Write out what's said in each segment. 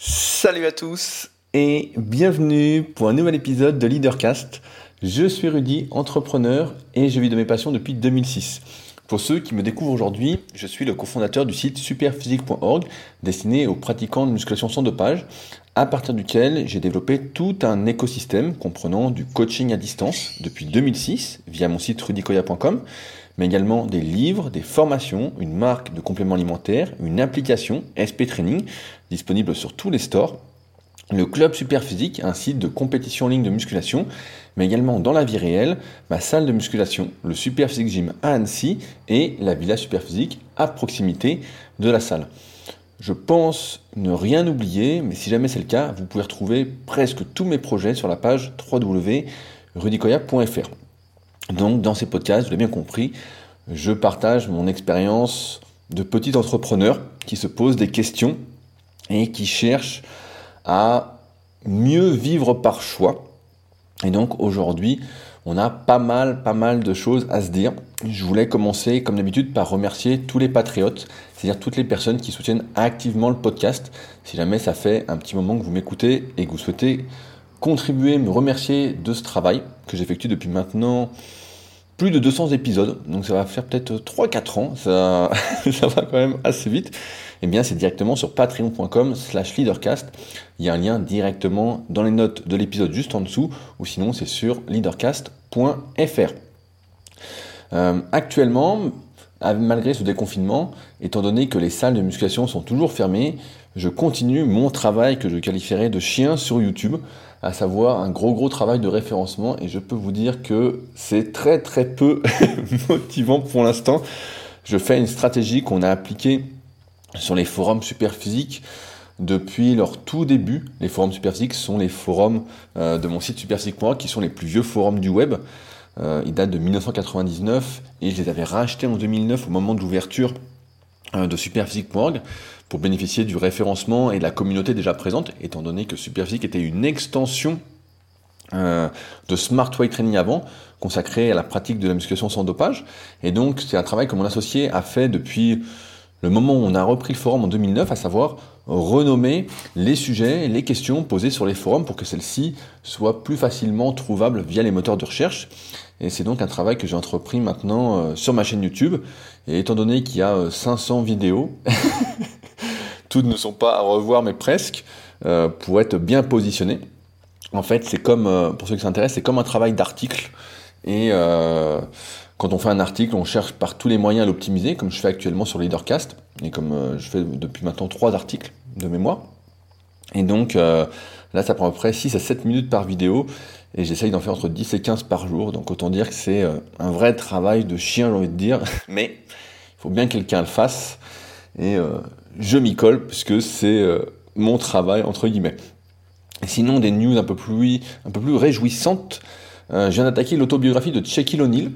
Salut à tous et bienvenue pour un nouvel épisode de Leadercast. Je suis Rudy, entrepreneur et je vis de mes passions depuis 2006. Pour ceux qui me découvrent aujourd'hui, je suis le cofondateur du site superphysique.org destiné aux pratiquants de musculation sans dopage, à partir duquel j'ai développé tout un écosystème comprenant du coaching à distance depuis 2006 via mon site rudicoya.com, mais également des livres, des formations, une marque de compléments alimentaires, une application SP Training disponible sur tous les stores le club Superphysique, un site de compétition en ligne de musculation, mais également dans la vie réelle, ma salle de musculation, le Superphysique Gym à Annecy et la Villa Superphysique à proximité de la salle. Je pense ne rien oublier, mais si jamais c'est le cas, vous pouvez retrouver presque tous mes projets sur la page www.rudicoya.fr. Donc dans ces podcasts, vous l'avez bien compris, je partage mon expérience de petit entrepreneur qui se pose des questions et qui cherche à mieux vivre par choix. Et donc aujourd'hui, on a pas mal, pas mal de choses à se dire. Je voulais commencer, comme d'habitude, par remercier tous les patriotes, c'est-à-dire toutes les personnes qui soutiennent activement le podcast. Si jamais ça fait un petit moment que vous m'écoutez et que vous souhaitez contribuer, me remercier de ce travail que j'effectue depuis maintenant plus de 200 épisodes, donc ça va faire peut-être 3-4 ans, ça, va quand même assez vite, eh bien c'est directement sur patreon.com slash leadercast. Il y a un lien directement dans les notes de l'épisode juste en dessous, ou sinon c'est sur leadercast.fr. Euh, actuellement, malgré ce déconfinement, étant donné que les salles de musculation sont toujours fermées, je continue mon travail que je qualifierais de chien sur YouTube à savoir un gros gros travail de référencement et je peux vous dire que c'est très très peu motivant pour l'instant. Je fais une stratégie qu'on a appliquée sur les forums superphysiques depuis leur tout début. Les forums superphysiques sont les forums euh, de mon site superphysique.org qui sont les plus vieux forums du web. Euh, ils datent de 1999 et je les avais rachetés en 2009 au moment de l'ouverture euh, de superphysique.org pour bénéficier du référencement et de la communauté déjà présente, étant donné que Superphysique était une extension euh, de Smart Weight Training avant, consacré à la pratique de la musculation sans dopage. Et donc, c'est un travail que mon associé a fait depuis le moment où on a repris le forum en 2009, à savoir renommer les sujets, les questions posées sur les forums pour que celles-ci soient plus facilement trouvables via les moteurs de recherche. Et c'est donc un travail que j'ai entrepris maintenant euh, sur ma chaîne YouTube. Et étant donné qu'il y a 500 euh, vidéos, toutes ne sont pas à revoir, mais presque, euh, pour être bien positionné. En fait, c'est comme, euh, pour ceux qui s'intéressent, c'est comme un travail d'article. Et euh, quand on fait un article, on cherche par tous les moyens à l'optimiser, comme je fais actuellement sur Leadercast, et comme je fais depuis maintenant trois articles de mémoire. Et donc, là, ça prend à peu près 6 à 7 minutes par vidéo, et j'essaye d'en faire entre 10 et 15 par jour. Donc, autant dire que c'est un vrai travail de chien, j'ai envie de dire. Mais il faut bien que quelqu'un le fasse. Et je m'y colle puisque c'est euh, mon travail entre guillemets. Sinon des news un peu plus, un peu plus réjouissantes. Euh, je viens d'attaquer l'autobiographie de Shaquille O'Neal.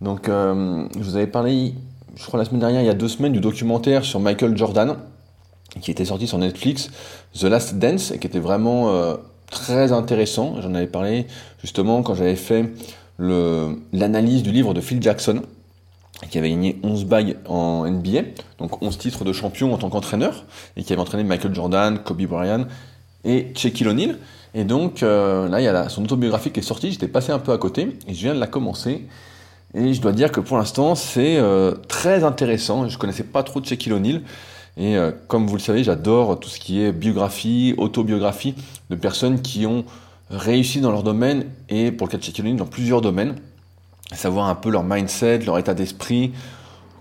Donc euh, je vous avais parlé, je crois la semaine dernière, il y a deux semaines, du documentaire sur Michael Jordan qui était sorti sur Netflix, The Last Dance, et qui était vraiment très intéressant. J'en avais parlé justement quand j'avais fait l'analyse du livre de Phil Jackson qui avait gagné 11 bagues en NBA, donc 11 titres de champion en tant qu'entraîneur, et qui avait entraîné Michael Jordan, Kobe Bryant et Shaquille O'Neal. Et donc euh, là, il y a son autobiographie qui est sortie, j'étais passé un peu à côté, et je viens de la commencer. Et je dois dire que pour l'instant, c'est euh, très intéressant. Je connaissais pas trop de Shaquille O'Neal. Et euh, comme vous le savez, j'adore tout ce qui est biographie, autobiographie de personnes qui ont réussi dans leur domaine, et pour le cas de Shaquille O'Neal, dans plusieurs domaines savoir un peu leur mindset, leur état d'esprit,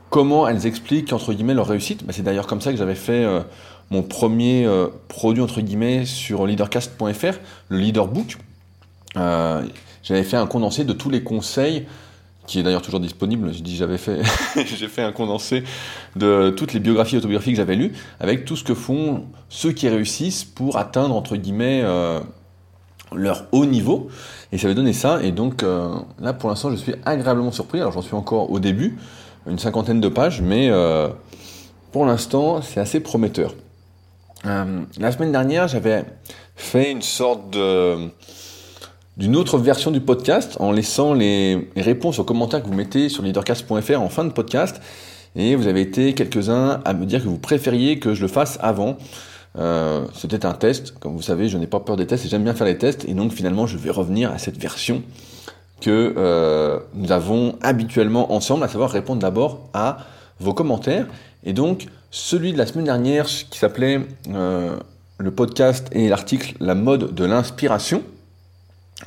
comment elles expliquent entre guillemets leur réussite. Bah, c'est d'ailleurs comme ça que j'avais fait euh, mon premier euh, produit entre guillemets sur leadercast.fr, le leaderbook. Euh, j'avais fait un condensé de tous les conseils qui est d'ailleurs toujours disponible. Je dis j'avais fait, j'ai fait un condensé de toutes les biographies et autobiographies que j'avais lues, avec tout ce que font ceux qui réussissent pour atteindre entre guillemets leur haut niveau. Et ça avait donné ça. Et donc euh, là, pour l'instant, je suis agréablement surpris. Alors j'en suis encore au début, une cinquantaine de pages, mais euh, pour l'instant, c'est assez prometteur. Euh, la semaine dernière, j'avais fait une sorte de d'une autre version du podcast en laissant les réponses aux commentaires que vous mettez sur leadercast.fr en fin de podcast. Et vous avez été quelques-uns à me dire que vous préfériez que je le fasse avant. C'était un test. Comme vous savez, je n'ai pas peur des tests et j'aime bien faire les tests. Et donc finalement, je vais revenir à cette version que nous avons habituellement ensemble, à savoir répondre d'abord à vos commentaires. Et donc, celui de la semaine dernière qui s'appelait euh, le podcast et l'article La mode de l'inspiration.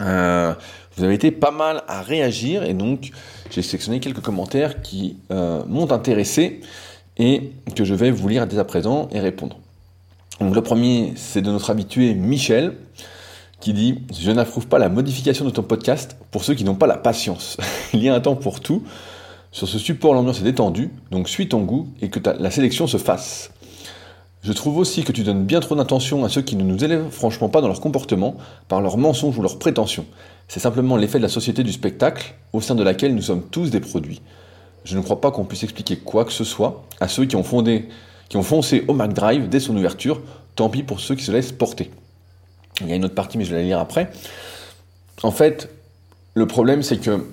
Euh, vous avez été pas mal à réagir et donc j'ai sélectionné quelques commentaires qui euh, m'ont intéressé et que je vais vous lire dès à présent et répondre. Le premier, c'est de notre habitué Michel qui dit Je n'approuve pas la modification de ton podcast pour ceux qui n'ont pas la patience. Il y a un temps pour tout. Sur ce support, l'ambiance est détendue, donc suis ton goût et que la sélection se fasse. Je trouve aussi que tu donnes bien trop d'attention à ceux qui ne nous élèvent franchement pas dans leur comportement, par leurs mensonges ou leurs prétentions. C'est simplement l'effet de la société du spectacle, au sein de laquelle nous sommes tous des produits. Je ne crois pas qu'on puisse expliquer quoi que ce soit à ceux qui ont, fondé, qui ont foncé au McDrive dès son ouverture, tant pis pour ceux qui se laissent porter. Il y a une autre partie, mais je vais la lire après. En fait, le problème, c'est que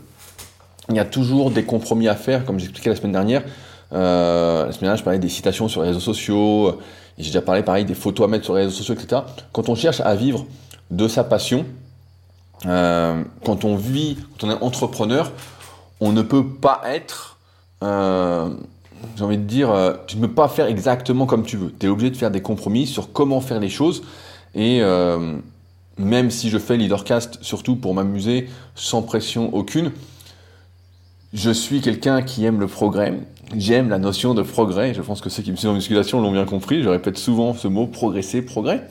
il y a toujours des compromis à faire, comme j'expliquais la semaine dernière. Euh, la semaine dernière, je parlais des citations sur les réseaux sociaux, j'ai déjà parlé pareil des photos à mettre sur les réseaux sociaux, etc. Quand on cherche à vivre de sa passion, euh, quand on vit, quand on est entrepreneur, on ne peut pas être, euh, j'ai envie de dire, euh, tu ne peux pas faire exactement comme tu veux. Tu es obligé de faire des compromis sur comment faire les choses. Et euh, même si je fais Leadercast surtout pour m'amuser, sans pression aucune, je suis quelqu'un qui aime le progrès. J'aime la notion de progrès. Je pense que ceux qui me suivent en musculation l'ont bien compris. Je répète souvent ce mot progresser, progrès.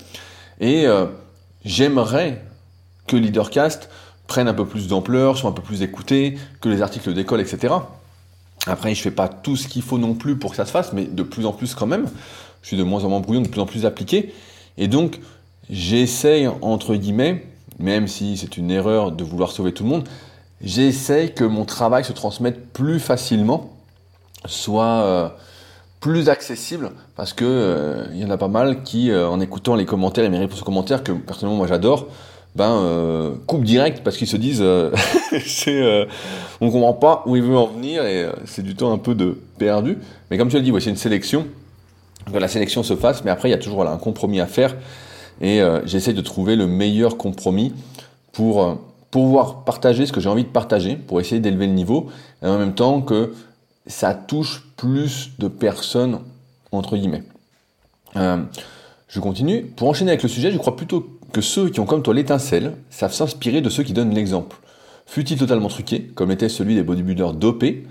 Et euh, j'aimerais que Leadercast prenne un peu plus d'ampleur, soit un peu plus écouté, que les articles d'école, etc. Après, je fais pas tout ce qu'il faut non plus pour que ça se fasse, mais de plus en plus quand même. Je suis de moins en moins brouillon, de plus en plus appliqué. Et donc, j'essaye, entre guillemets, même si c'est une erreur de vouloir sauver tout le monde, j'essaie que mon travail se transmette plus facilement, soit euh, plus accessible, parce que euh, il y en a pas mal qui, euh, en écoutant les commentaires et mes réponses aux commentaires, que personnellement moi j'adore, ben coupe direct parce qu'ils se disent c'est on comprend pas où il veut en venir et c'est du temps un peu de perdu. Mais comme tu l'as dit, ouais, c'est une sélection, que la sélection se fasse, mais après il y a toujours un compromis à faire et j'essaie de trouver le meilleur compromis pour pouvoir partager ce que j'ai envie de partager pour essayer d'élever le niveau et en même temps que ça touche plus de personnes entre guillemets. Euh, je continue. Pour enchaîner avec le sujet, je crois plutôt que ceux qui ont comme toi l'étincelle savent s'inspirer de ceux qui donnent l'exemple. Fut-il totalement truqué, comme était celui des bodybuilders dopés,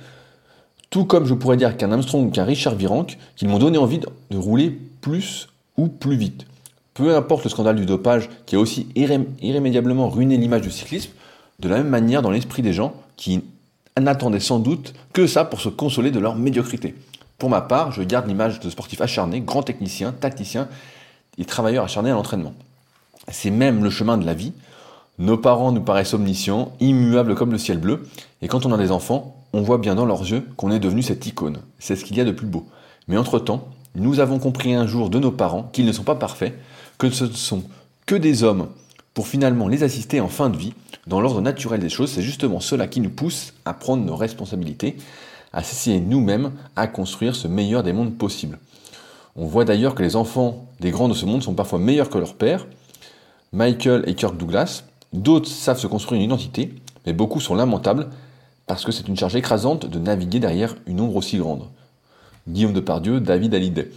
tout comme je pourrais dire qu'un Armstrong ou qu'un Richard Virenque, qui m'ont donné envie de rouler plus ou plus vite peu importe le scandale du dopage qui a aussi irrémédiablement ruiné l'image du cyclisme, de la même manière dans l'esprit des gens qui n'attendaient sans doute que ça pour se consoler de leur médiocrité. Pour ma part, je garde l'image de sportif acharné, grand technicien, tacticien et travailleur acharné à l'entraînement. C'est même le chemin de la vie. Nos parents nous paraissent omniscients, immuables comme le ciel bleu, et quand on a des enfants, on voit bien dans leurs yeux qu'on est devenu cette icône. C'est ce qu'il y a de plus beau. Mais entre-temps, nous avons compris un jour de nos parents qu'ils ne sont pas parfaits, que ce ne sont que des hommes pour finalement les assister en fin de vie, dans l'ordre naturel des choses, c'est justement cela qui nous pousse à prendre nos responsabilités, à s'essayer nous-mêmes à construire ce meilleur des mondes possibles. On voit d'ailleurs que les enfants des grands de ce monde sont parfois meilleurs que leurs pères, Michael et Kirk Douglas, d'autres savent se construire une identité, mais beaucoup sont lamentables parce que c'est une charge écrasante de naviguer derrière une ombre aussi grande. Guillaume Depardieu, David Hallyday.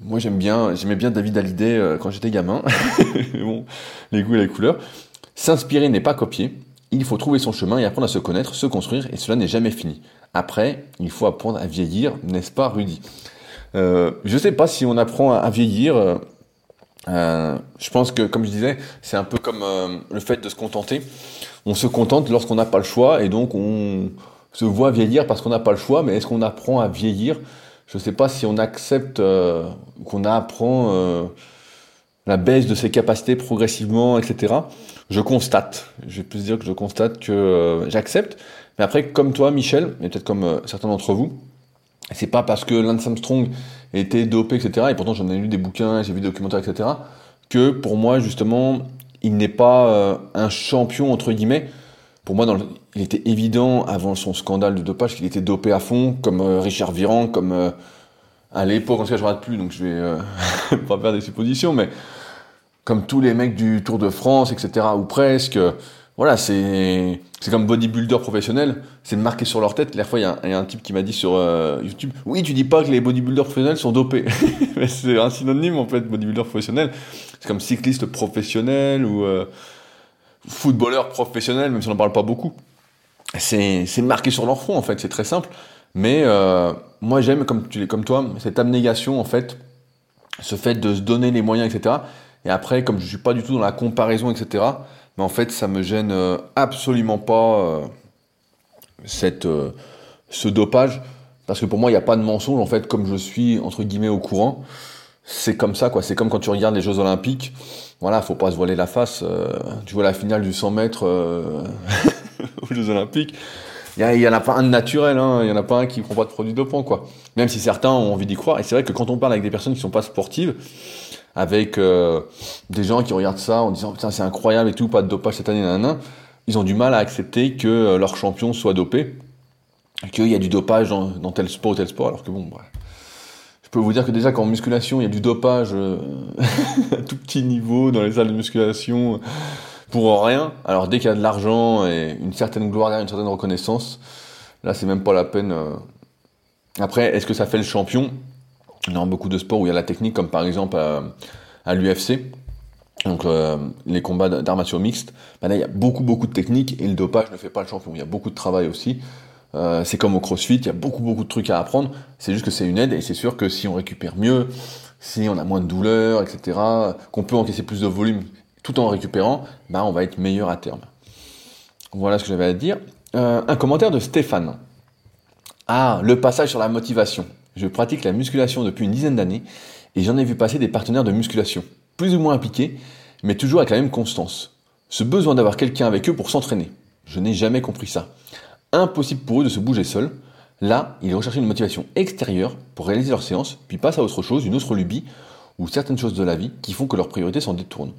Moi j'aime bien, j'aimais bien David Hallyday euh, quand j'étais gamin. les goûts et les couleurs. S'inspirer n'est pas copier. Il faut trouver son chemin et apprendre à se connaître, se construire, et cela n'est jamais fini. Après, il faut apprendre à vieillir, n'est-ce pas, Rudy? Euh, Je sais pas si on apprend à, vieillir. Euh, euh, je pense que, comme je disais, c'est un peu comme euh, le fait de se contenter. On se contente lorsqu'on n'a pas le choix, et donc on se voit vieillir parce qu'on n'a pas le choix. Mais est-ce qu'on apprend à vieillir? Je ne sais pas si on accepte, euh, qu'on apprend la baisse de ses capacités progressivement, etc. Je constate, je vais plus dire que je constate que j'accepte. Mais après, comme toi, Michel, et peut-être comme certains d'entre vous, c'est pas parce que Lance Armstrong était dopé, etc. Et pourtant, j'en ai lu des bouquins, j'ai vu des documentaires, etc. Que pour moi, justement, il n'est pas un champion entre guillemets pour moi, il était évident avant son scandale de dopage qu'il était dopé à fond, comme euh, Richard Viran, comme euh, à l'époque, en tout cas, je regarde plus, donc je vais euh, pas faire des suppositions, mais comme tous les mecs du Tour de France, etc., ou presque, voilà, c'est c'est comme bodybuilder professionnel, c'est marqué sur leur tête. La fois, il y, a un type qui m'a dit sur euh, YouTube, oui, tu dis pas que les bodybuilders professionnels sont dopés, c'est un synonyme en fait, bodybuilder professionnel. C'est comme cycliste professionnel ou euh, footballeur professionnel, même si on n'en parle pas beaucoup. C'est marqué sur leur front en fait, c'est très simple. Mais euh, moi j'aime, comme, tu, comme toi, cette abnégation en fait, ce fait de se donner les moyens, etc. Et après, comme je suis pas du tout dans la comparaison, etc., mais en fait, ça me gêne euh, absolument pas euh, cette, euh, ce dopage. Parce que pour moi, il n'y a pas de mensonge. En fait, comme je suis, entre guillemets, au courant, c'est comme ça, quoi. C'est comme quand tu regardes les Jeux Olympiques. Voilà, faut pas se voiler la face. tu vois la finale du 100 mètres aux Jeux Olympiques. Il n'y en a pas un de naturel, hein. il n'y en a pas un qui prend pas de produits dopants, quoi. Même si certains ont envie d'y croire. Et c'est vrai que quand on parle avec des personnes qui sont pas sportives, avec euh, des gens qui regardent ça en disant putain c'est incroyable et tout, pas de dopage cette année, nanana, ils ont du mal à accepter que euh, leur champion soit dopé, qu'il y a du dopage dans, tel sport ou tel sport, alors que bon, je peux vous dire que déjà qu'en musculation il y a du dopage euh, à tout petit niveau dans les salles de musculation pour rien. Alors dès qu'il y a de l'argent et une certaine gloire, une certaine reconnaissance, là c'est même pas la peine. Après, est-ce que ça fait le champion? Dans beaucoup de sports où il y a la technique, comme par exemple à, l'UFC, donc euh, les combats d'armature mixte, ben là il y a beaucoup beaucoup de techniques et le dopage ne fait pas le champion. Il y a beaucoup de travail aussi. Euh, c'est comme au CrossFit, il y a beaucoup beaucoup de trucs à apprendre. C'est juste que c'est une aide et c'est sûr que si on récupère mieux, si on a moins de douleur, etc., qu'on peut encaisser plus de volume tout en récupérant, ben on va être meilleur à terme. Voilà ce que j'avais à dire. Euh, un commentaire de Stéphane. Ah, le passage sur la motivation. Je pratique la musculation depuis une dizaine d'années et j'en ai vu passer des partenaires de musculation, plus ou moins impliqués, mais toujours avec la même constance. Ce besoin d'avoir quelqu'un avec eux pour s'entraîner. Je n'ai jamais compris ça. Impossible pour eux de se bouger seuls. Là, ils recherchaient une motivation extérieure pour réaliser leur séance, puis passent à autre chose, une autre lubie, ou certaines choses de la vie qui font que leurs priorités s'en détournent.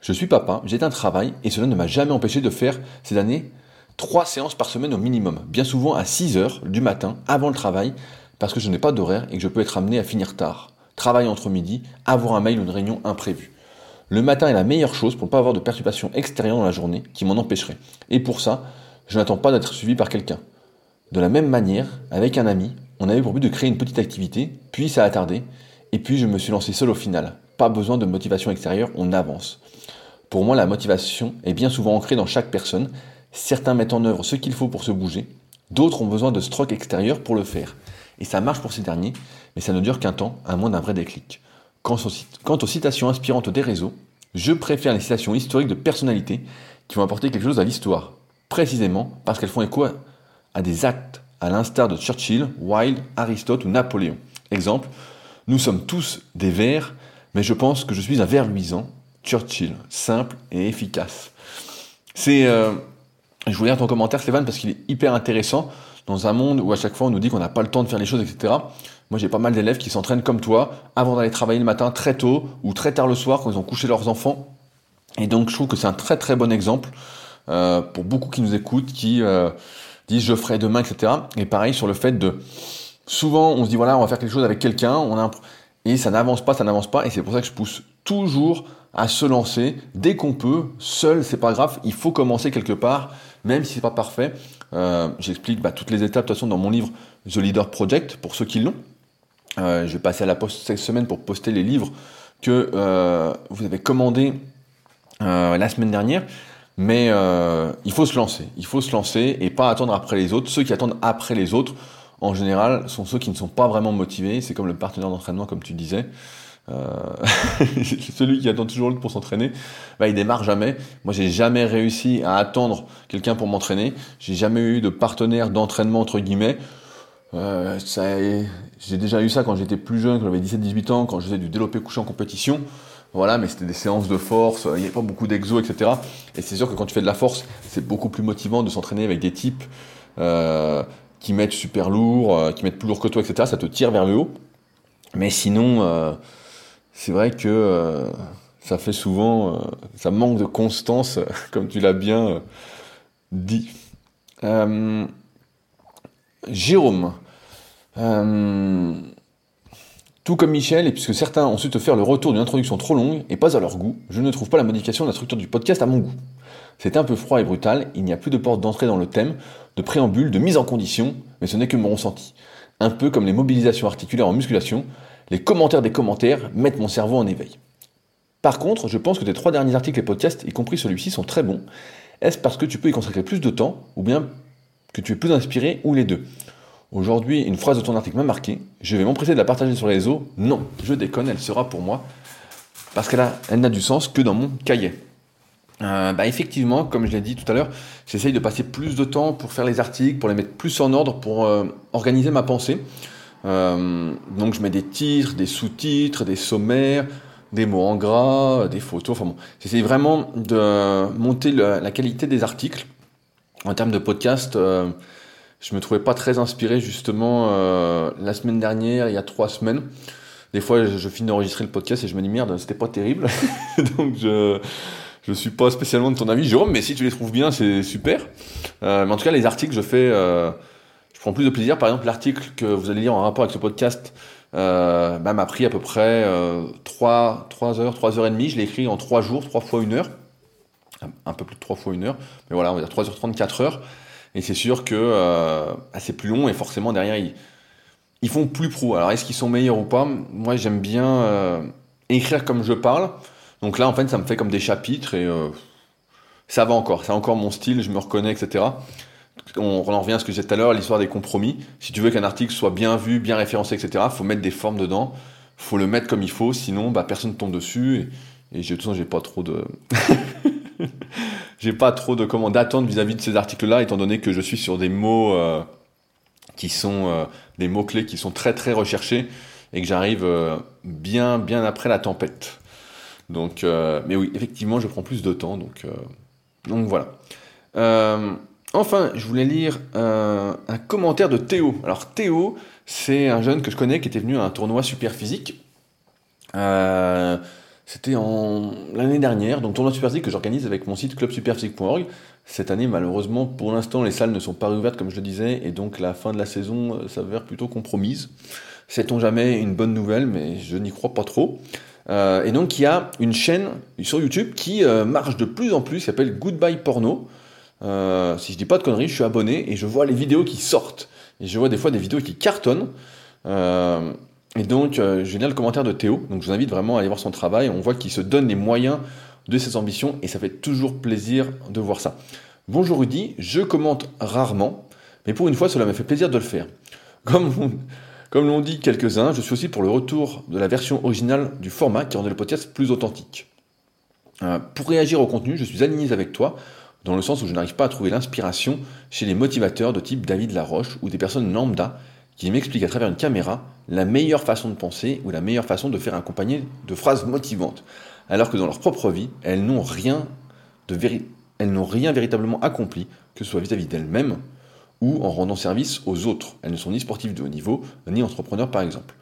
Je suis papa, j'ai un travail, et cela ne m'a jamais empêché de faire ces années trois séances par semaine au minimum, bien souvent à 6 heures du matin, avant le travail, parce que je n'ai pas d'horaire et que je peux être amené à finir tard. Travailler entre midi, avoir un mail ou une réunion imprévue. Le matin est la meilleure chose pour ne pas avoir de perturbations extérieures dans la journée qui m'en empêcheraient. Et pour ça, je n'attends pas d'être suivi par quelqu'un. De la même manière, avec un ami, on avait pour but de créer une petite activité, puis ça a tardé, et puis je me suis lancé seul au final. Pas besoin de motivation extérieure, on avance. Pour moi, la motivation est bien souvent ancrée dans chaque personne. Certains mettent en œuvre ce qu'il faut pour se bouger, d'autres ont besoin de stroke extérieur pour le faire. Et ça marche pour ces derniers, mais ça ne dure qu'un temps, à moins d'un vrai déclic. Quant aux, citations inspirantes des réseaux, je préfère les citations historiques de personnalités qui vont apporter quelque chose à l'histoire, précisément parce qu'elles font écho à des actes, à l'instar de Churchill, Wilde, Aristote ou Napoléon. Exemple, nous sommes tous des vers, mais je pense que je suis un ver luisant. Churchill, simple et efficace. C'est, euh, je voulais lire ton commentaire, Stéphane, parce qu'il est hyper intéressant dans un monde où à chaque fois on nous dit qu'on n'a pas le temps de faire les choses, etc. Moi j'ai pas mal d'élèves qui s'entraînent comme toi, avant d'aller travailler le matin très tôt ou très tard le soir quand ils ont couché leurs enfants. Et donc je trouve que c'est un très très bon exemple euh, pour beaucoup qui nous écoutent, qui euh, disent je ferai demain, etc. Et pareil sur le fait de souvent on se dit voilà on va faire quelque chose avec quelqu'un, on a et ça n'avance pas, ça n'avance pas, et c'est pour ça que je pousse toujours à se lancer dès qu'on peut. Seul, c'est pas grave, il faut commencer quelque part, même si c'est pas parfait. Euh, j'explique bah, toutes les étapes de toute façon dans mon livre The Leader Project pour ceux qui l'ont. Euh, je vais passer à la poste cette semaine pour poster les livres que euh, vous avez commandés la semaine dernière. Mais il faut se lancer, il faut se lancer et pas attendre après les autres. Ceux qui attendent après les autres, en général, sont ceux qui ne sont pas vraiment motivés. C'est comme le partenaire d'entraînement, comme tu disais. Euh, celui qui attend toujours l'autre pour s'entraîner, bah, il démarre jamais. Moi, j'ai jamais réussi à attendre quelqu'un pour m'entraîner. J'ai jamais eu de partenaire d'entraînement entre guillemets. Euh, j'ai déjà eu ça quand j'étais plus jeune, quand j'avais 17-18 ans, quand je faisais du développé couché en compétition. Voilà, mais c'était des séances de force, il n'y avait pas beaucoup d'exo, etc. Et c'est sûr que quand tu fais de la force, c'est beaucoup plus motivant de s'entraîner avec des types euh, qui mettent super lourd, qui mettent plus lourd que toi, etc. Ça te tire vers le haut. Mais sinon, c'est vrai que euh, ça fait souvent, euh, ça manque de constance, comme tu l'as bien euh, dit. Jérôme, Tout comme Michel, et puisque certains ont su te faire le retour d'une introduction trop longue et pas à leur goût, je ne trouve pas la modification de la structure du podcast à mon goût. C'est un peu froid et brutal, il n'y a plus de porte d'entrée dans le thème, de préambule, de mise en condition, mais ce n'est que mon ressenti. Un peu comme les mobilisations articulaires en musculation, les commentaires des commentaires mettent mon cerveau en éveil. Par contre, je pense que tes trois derniers articles et podcasts, y compris celui-ci, sont très bons. Est-ce parce que tu peux y consacrer plus de temps, ou bien que tu es plus inspiré, ou les deux? Aujourd'hui, une phrase de ton article m'a marqué. Je vais m'empresser de la partager sur les réseaux. Non, je déconne, elle sera pour moi. Parce qu'elle elle n'a du sens que dans mon cahier. Euh, bah effectivement, comme je l'ai dit tout à l'heure, j'essaye de passer plus de temps pour faire les articles, pour les mettre plus en ordre, pour euh, organiser ma pensée. Euh, donc je mets des titres, des sous-titres, des sommaires, des mots en gras, des photos. Enfin bon, j'essaye vraiment de monter la qualité des articles. En termes de podcast, je me trouvais pas très inspiré justement la semaine dernière, il y a trois semaines. Des fois, je, je finis d'enregistrer le podcast et je me dis merde, c'était pas terrible. donc je je suis pas spécialement de ton avis, Jérôme, mais si tu les trouves bien, c'est super. Euh, mais en tout cas, les articles, je fais, euh, prends plus de plaisir. Par exemple, l'article que vous allez lire en rapport avec ce podcast euh, bah, m'a pris à peu près 3, 3 heures, 3 heures et. Je l'ai écrit en 3 jours, 3 fois 1 heure. Un peu plus de 3 fois 1 heure. Mais voilà, on va dire 3 heures 34 heures. Et c'est sûr que bah, c'est plus long et forcément derrière, ils, font plus pro. Alors, est-ce qu'ils sont meilleurs ou pas? Moi, j'aime bien écrire comme je parle. Donc là, en fait, ça me fait comme des chapitres et euh, ça va encore. C'est encore mon style, je me reconnais, etc. On, en revient à ce que j'ai tout à l'heure, l'histoire des compromis. Si tu veux qu'un article soit bien vu, bien référencé, etc., faut mettre des formes dedans. faut le mettre comme il faut, sinon bah, personne ne tombe dessus. Et, de toute façon, j'ai pas trop de. j'ai pas trop de comment d'attente vis-à-vis de ces articles-là, étant donné que je suis sur des mots euh, qui sont euh, des mots clés qui sont très très recherchés et que j'arrive bien bien après la tempête. Donc, euh, mais oui, effectivement, je prends plus de temps. Donc, euh, donc voilà. Euh, enfin, je voulais lire un commentaire de Théo. Alors Théo, c'est un jeune que je connais qui était venu à un tournoi super physique. C'était en l'année dernière, donc tournoi super physique que j'organise avec mon site clubsuperphysique.org. Cette année, malheureusement, pour l'instant, les salles ne sont pas réouvertes comme je le disais, et donc la fin de la saison s'avère plutôt compromise. Sait-on jamais une bonne nouvelle, mais je n'y crois pas trop. Euh, et donc il y a une chaîne sur YouTube qui euh, marche de plus en plus, qui s'appelle Goodbye Porno. Euh, si je dis pas de conneries, je suis abonné et je vois les vidéos qui sortent. Et je vois des fois des vidéos qui cartonnent. et donc je vais lire le commentaire de Théo. Donc je vous invite vraiment à aller voir son travail. On voit qu'il se donne les moyens de ses ambitions et ça fait toujours plaisir de voir ça. Bonjour Rudy, je commente rarement, mais pour une fois cela me fait plaisir de le faire. Comme comme l'ont dit quelques-uns, je suis aussi pour le retour de la version originale du format qui rendait le podcast plus authentique. Euh, pour réagir au contenu, je suis aligné avec toi, dans le sens où je n'arrive pas à trouver l'inspiration chez les motivateurs de type David Laroche ou des personnes lambda qui m'expliquent à travers une caméra la meilleure façon de penser ou la meilleure façon de faire accompagner de phrases motivantes, alors que dans leur propre vie, elles n'ont rien, rien véritablement accompli, que ce soit vis-à-vis d'elles-mêmes ou en rendant service aux autres. Elles ne sont ni sportives de haut niveau, ni entrepreneurs par exemple.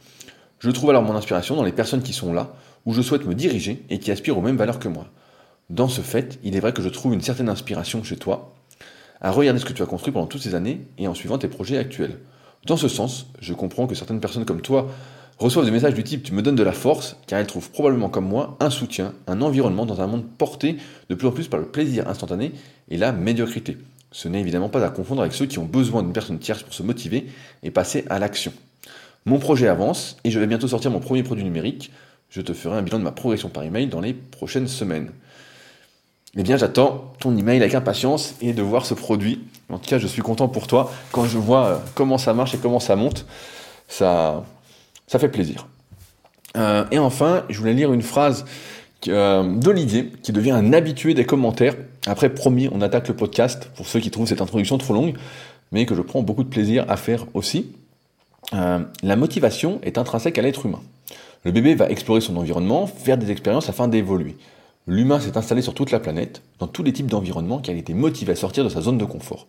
Je trouve alors mon inspiration dans les personnes qui sont là, où je souhaite me diriger et qui aspirent aux mêmes valeurs que moi. Dans ce fait, il est vrai que je trouve une certaine inspiration chez toi, à regarder ce que tu as construit pendant toutes ces années et en suivant tes projets actuels. Dans ce sens, je comprends que certaines personnes comme toi reçoivent des messages du type tu me donnes de la force, car elles trouvent probablement comme moi un soutien, un environnement dans un monde porté de plus en plus par le plaisir instantané et la médiocrité. Ce n'est évidemment pas à confondre avec ceux qui ont besoin d'une personne tierce pour se motiver et passer à l'action. Mon projet avance et je vais bientôt sortir mon premier produit numérique. Je te ferai un bilan de ma progression par email dans les prochaines semaines. Eh bien, j'attends ton email avec impatience et de voir ce produit. En tout cas, je suis content pour toi. Quand je vois euh, comment ça marche et comment ça monte, ça, ça fait plaisir. Euh, et enfin, je voulais lire une phrase euh, d'Olivier, qui devient un habitué des commentaires. Après, promis, on attaque le podcast, pour ceux qui trouvent cette introduction trop longue, mais que je prends beaucoup de plaisir à faire aussi. La motivation est intrinsèque à l'être humain. Le bébé va explorer son environnement, faire des expériences afin d'évoluer. L'humain s'est installé sur toute la planète, dans tous les types d'environnements, car il était motivé à sortir de sa zone de confort,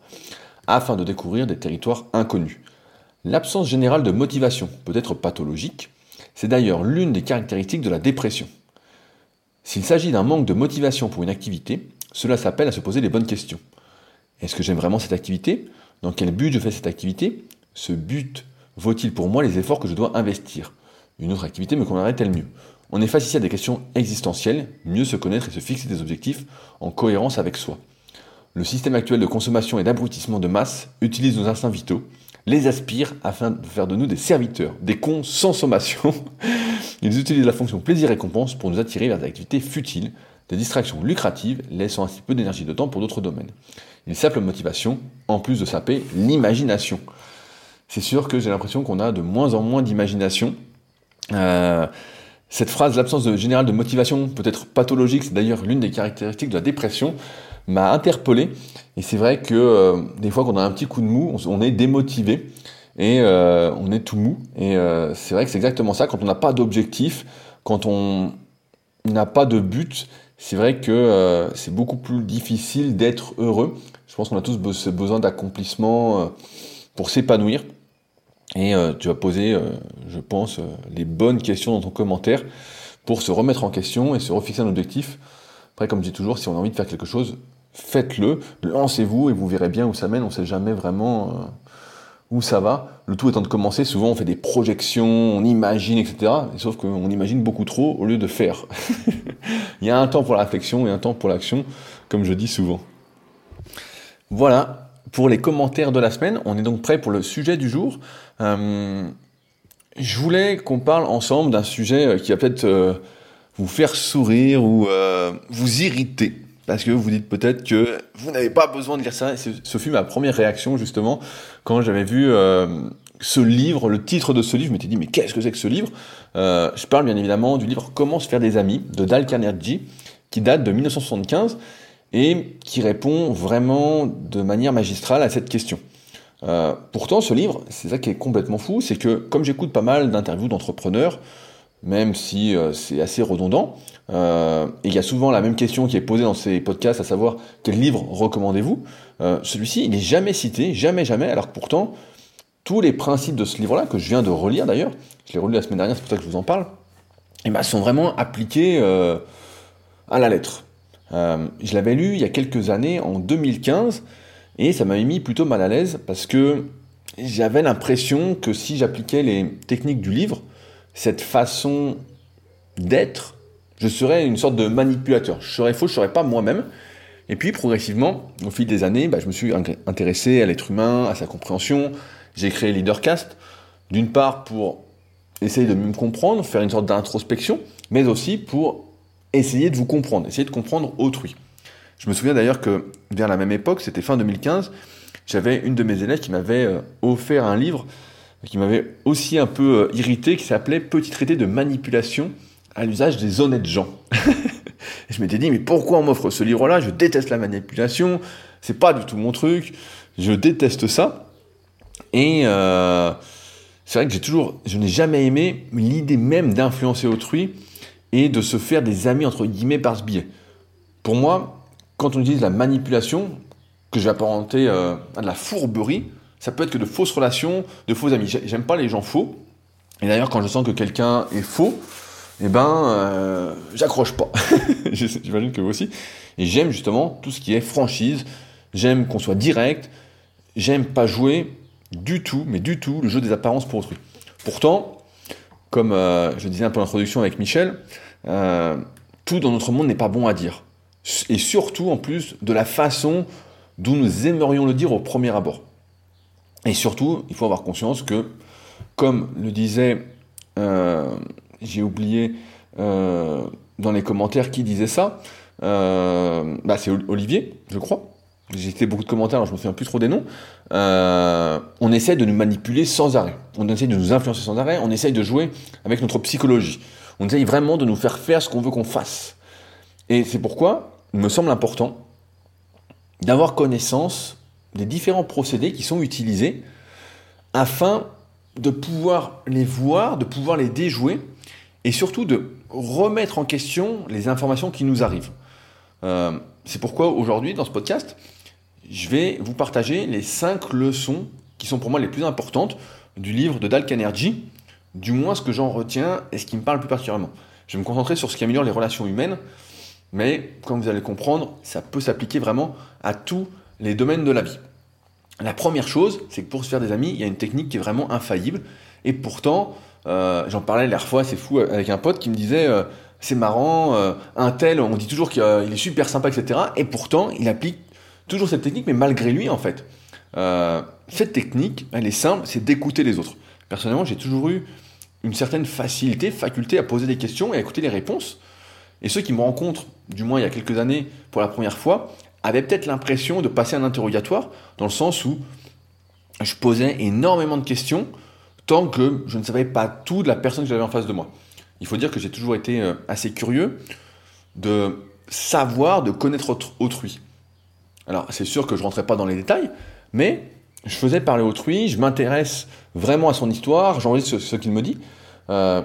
afin de découvrir des territoires inconnus. L'absence générale de motivation peut être pathologique, c'est d'ailleurs l'une des caractéristiques de la dépression. S'il s'agit d'un manque de motivation pour une activité, cela s'appelle à se poser les bonnes questions. Est-ce que j'aime vraiment cette activité? Dans quel but je fais cette activité? Ce but vaut-il pour moi les efforts que je dois investir? Une autre activité me conviendrait-elle mieux? On est face ici à des questions existentielles, mieux se connaître et se fixer des objectifs en cohérence avec soi. Le système actuel de consommation et d'abrutissement de masse utilise nos instincts vitaux, les aspire afin de faire de nous des serviteurs, des cons sans sommation. Ils utilisent la fonction plaisir-récompense pour nous attirer vers des activités futiles, des distractions lucratives, laissant ainsi peu d'énergie de temps pour d'autres domaines. Ils sapent la motivation, en plus de saper l'imagination. C'est sûr que j'ai l'impression qu'on a de moins en moins d'imagination. Euh, cette phrase, l'absence générale de motivation peut être pathologique, c'est d'ailleurs l'une des caractéristiques de la dépression m'a interpellé. Et c'est vrai que euh, des fois, quand on a un petit coup de mou, on, est démotivé et euh, on est tout mou. Et euh, c'est vrai que c'est exactement ça. Quand on n'a pas d'objectif, quand on n'a pas de but, c'est vrai que c'est beaucoup plus difficile d'être heureux. Je pense qu'on a tous besoin d'accomplissement pour s'épanouir. Et tu vas poser, je pense, les bonnes questions dans ton commentaire pour se remettre en question et se refixer un objectif. Après, comme je dis toujours, si on a envie de faire quelque chose, faites-le, lancez-vous et vous verrez bien où ça mène. On ne sait jamais vraiment euh, où ça va. Le tout étant de commencer, souvent on fait des projections, on imagine, etc. sauf qu'on imagine beaucoup trop au lieu de faire. Il y a un temps pour la réflexion et un temps pour l'action, comme je dis souvent. Voilà pour les commentaires de la semaine. On est donc prêt pour le sujet du jour. Euh, je voulais qu'on parle ensemble d'un sujet euh, qui va peut-être vous faire sourire ou vous irriter parce que vous dites peut-être que vous n'avez pas besoin de lire ça. Ce fut ma première réaction justement quand j'avais vu euh, ce livre, le titre de ce livre. Je m'étais dit mais qu'est-ce que c'est que ce livre? Euh, Je parle bien évidemment du livre Comment se faire des amis de Dal Carnegie, qui date de 1975 et qui répond vraiment de manière magistrale à cette question. Euh, pourtant, ce livre, c'est ça qui est complètement fou, c'est que comme j'écoute pas mal d'interviews d'entrepreneurs, même si euh, c'est assez redondant. Euh, et il y a souvent la même question qui est posée dans ces podcasts, à savoir quel livre recommandez-vous? Celui-ci, il n'est jamais cité, jamais, jamais, alors que pourtant, tous les principes de ce livre-là, que je viens de relire d'ailleurs, je l'ai relu la semaine dernière, c'est pour ça que je vous en parle, eh ben, sont vraiment appliqués à la lettre. Je l'avais lu il y a quelques années, en 2015, et ça m'avait mis plutôt mal à l'aise parce que j'avais l'impression que si j'appliquais les techniques du livre, cette façon d'être, je serais une sorte de manipulateur. Je serais faux, je serais pas moi-même. Et puis progressivement, au fil des années, bah, je me suis intéressé à l'être humain, à sa compréhension. J'ai créé Leadercast, d'une part pour essayer de mieux me comprendre, faire une sorte d'introspection, mais aussi pour essayer de vous comprendre, essayer de comprendre autrui. Je me souviens d'ailleurs que vers la même époque, c'était fin 2015, j'avais une de mes élèves qui m'avait euh, offert un livre qui m'avait aussi un peu euh, irrité, qui s'appelait Petit traité de manipulation à l'usage des honnêtes gens. et je m'étais dit, mais pourquoi on m'offre ce livre-là? Je déteste la manipulation, c'est pas du tout mon truc, je déteste ça. Et euh, c'est vrai que j'ai toujours, je n'ai jamais aimé l'idée même d'influencer autrui et de se faire des amis entre guillemets par ce biais. Pour moi, quand on utilise la manipulation, que j'ai apparenté euh, à de la fourberie, ça peut être que de fausses relations, de faux amis. J'aime pas les gens faux. Et d'ailleurs, quand je sens que quelqu'un est faux, eh ben, euh, j'accroche pas. J'imagine que vous aussi. Et j'aime justement tout ce qui est franchise. J'aime qu'on soit direct. J'aime pas jouer du tout, mais du tout, le jeu des apparences pour autrui. Pourtant, comme euh, je disais un peu l'introduction avec Michel, euh, tout dans notre monde n'est pas bon à dire. Et surtout, en plus, de la façon dont nous aimerions le dire au premier abord. Et surtout, il faut avoir conscience que, comme le disait, euh, j'ai oublié dans les commentaires qui disait ça, bah c'est Olivier, je crois. J'ai fait beaucoup de commentaires, alors je me souviens plus trop des noms. on essaie de nous manipuler sans arrêt. On essaie de nous influencer sans arrêt. On essaie de jouer avec notre psychologie. On essaye vraiment de nous faire faire ce qu'on veut qu'on fasse. Et c'est pourquoi il me semble important d'avoir connaissance des différents procédés qui sont utilisés afin de pouvoir les voir, de pouvoir les déjouer et surtout de remettre en question les informations qui nous arrivent. Euh, c'est pourquoi aujourd'hui, dans ce podcast, je vais vous partager les cinq leçons qui sont pour moi les plus importantes du livre de Dal Carnegie, du moins ce que j'en retiens et ce qui me parle plus particulièrement. Je vais me concentrer sur ce qui améliore les relations humaines, mais comme vous allez le comprendre, ça peut s'appliquer vraiment à tous les domaines de la vie. La première chose, c'est que pour se faire des amis, il y a une technique qui est vraiment infaillible. Et pourtant, Euh, j'en parlais la fois, c'est fou, avec un pote qui me disait euh, c'est marrant, un tel, on dit toujours qu'il est super sympa, etc. Et pourtant, il applique toujours cette technique, mais malgré lui, en fait. cette technique, elle est simple, c'est d'écouter les autres. Personnellement, j'ai toujours eu une certaine facilité, faculté à poser des questions et à écouter les réponses. Et ceux qui me rencontrent, du moins il y a quelques années, pour la première fois, avaient peut-être l'impression de passer un interrogatoire, dans le sens où je posais énormément de questions, tant que je ne savais pas tout de la personne que j'avais en face de moi. Il faut dire que j'ai toujours été euh, assez curieux de savoir, de connaître autrui. Alors c'est sûr que je ne rentrais pas dans les détails, mais je faisais parler autrui, je m'intéresse vraiment à son histoire, j'enregistre ce, ce qu'il me dit. Euh,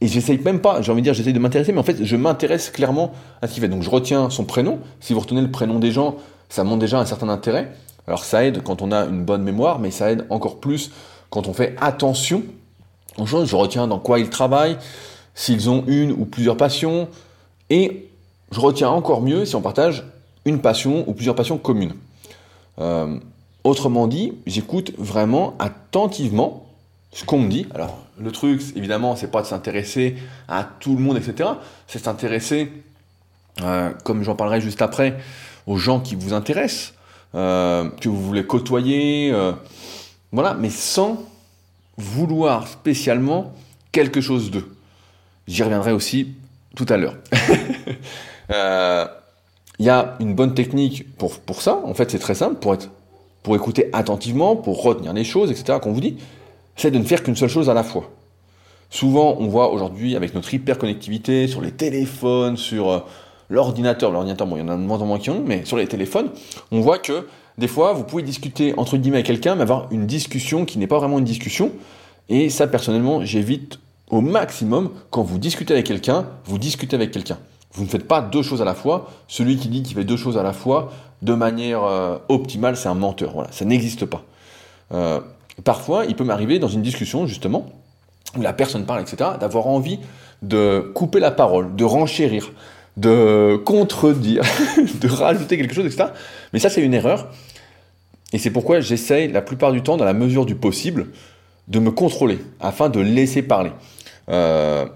et j'essaye même pas, j'ai envie de dire, j'essaye de m'intéresser, mais en fait, je m'intéresse clairement à ce qu'il fait. Donc, je retiens son prénom. Si vous retenez le prénom des gens, ça montre déjà un certain intérêt. Alors, ça aide quand on a une bonne mémoire, mais ça aide encore plus quand on fait attention aux choses. Je retiens dans quoi ils travaillent, s'ils ont une ou plusieurs passions, et je retiens encore mieux si on partage une passion ou plusieurs passions communes. Euh, autrement dit, j'écoute vraiment attentivement ce qu'on me dit. Alors, le truc, évidemment, c'est pas de s'intéresser à tout le monde, etc. C'est s'intéresser, euh, comme j'en parlerai juste après, aux gens qui vous intéressent, euh, que vous voulez côtoyer, voilà, mais sans vouloir spécialement quelque chose d'eux. J'y reviendrai aussi tout à l'heure. Il y a une bonne technique pour, pour ça. En fait, c'est très simple pour être, pour écouter attentivement, pour retenir les choses, etc. qu'on vous dit c'est de ne faire qu'une seule chose à la fois. Souvent, on voit aujourd'hui, avec notre hyperconnectivité, sur les téléphones, sur euh, l'ordinateur, l'ordinateur, bon, il y en a de moins en moins qui ont, mais sur les téléphones, on voit que des fois, vous pouvez discuter entre guillemets avec quelqu'un, mais avoir une discussion qui n'est pas vraiment une discussion. Et ça, personnellement, j'évite au maximum, quand vous discutez avec quelqu'un, vous discutez avec quelqu'un. Vous ne faites pas deux choses à la fois. Celui qui dit qu'il fait deux choses à la fois, de manière euh, optimale, c'est un menteur. Voilà, ça n'existe pas. Euh, Parfois, il peut m'arriver dans une discussion, justement, où la personne parle, etc., d'avoir envie de couper la parole, de renchérir, de contredire, de rajouter quelque chose, etc. Mais ça, c'est une erreur. Et c'est pourquoi j'essaye, la plupart du temps, dans la mesure du possible, de me contrôler, afin de laisser parler. Euh,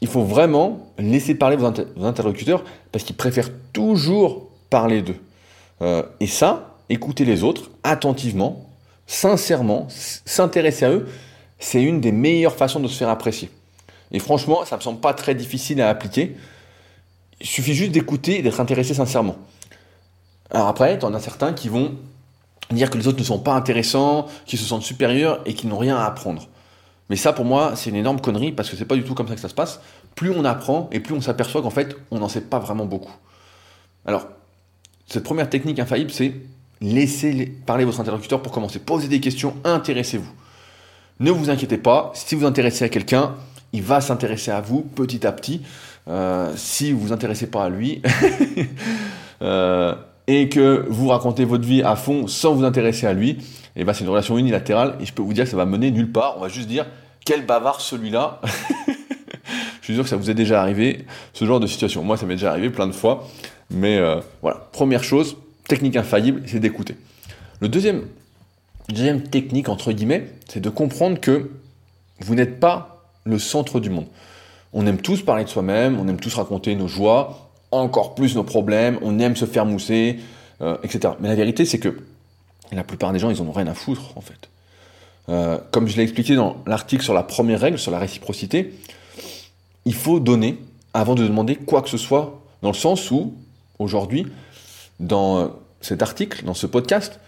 il faut vraiment laisser parler vos, interlocuteurs, parce qu'ils préfèrent toujours parler d'eux. Euh, et ça, écouter les autres attentivement, sincèrement, s'intéresser à eux, c'est une des meilleures façons de se faire apprécier. Et franchement, ça me semble pas très difficile à appliquer. Il suffit juste d'écouter et d'être intéressé sincèrement. Alors après, tu en as certains qui vont dire que les autres ne sont pas intéressants, qui se sentent supérieurs et qui n'ont rien à apprendre. Mais ça, pour moi, c'est une énorme connerie parce que c'est pas du tout comme ça que ça se passe. Plus on apprend et plus on s'aperçoit qu'en fait, on n'en sait pas vraiment beaucoup. Alors, cette première technique infaillible, c'est Laissez parler votre interlocuteur pour commencer. Posez des questions, intéressez-vous. Ne vous inquiétez pas, si vous intéressez à quelqu'un, il va s'intéresser à vous petit à petit. Euh, si vous vous intéressez pas à lui euh, et que vous racontez votre vie à fond sans vous intéresser à lui, et eh ben c'est une relation unilatérale et je peux vous dire que ça va mener nulle part. On va juste dire quel bavard celui-là. je suis sûr que ça vous est déjà arrivé ce genre de situation. Moi, ça m'est déjà arrivé plein de fois. Mais euh, voilà, première chose, technique infaillible, c'est d'écouter. Le deuxième, deuxième technique, entre guillemets, c'est de comprendre que vous n'êtes pas le centre du monde. On aime tous parler de soi-même, on aime tous raconter nos joies, encore plus nos problèmes, on aime se faire mousser, euh, etc. Mais la vérité, c'est que la plupart des gens, ils en ont rien à foutre, en fait. Euh, comme je l'ai expliqué dans l'article sur la première règle, sur la réciprocité, il faut donner avant de demander quoi que ce soit, dans le sens où, aujourd'hui, dans cet article, dans ce podcast,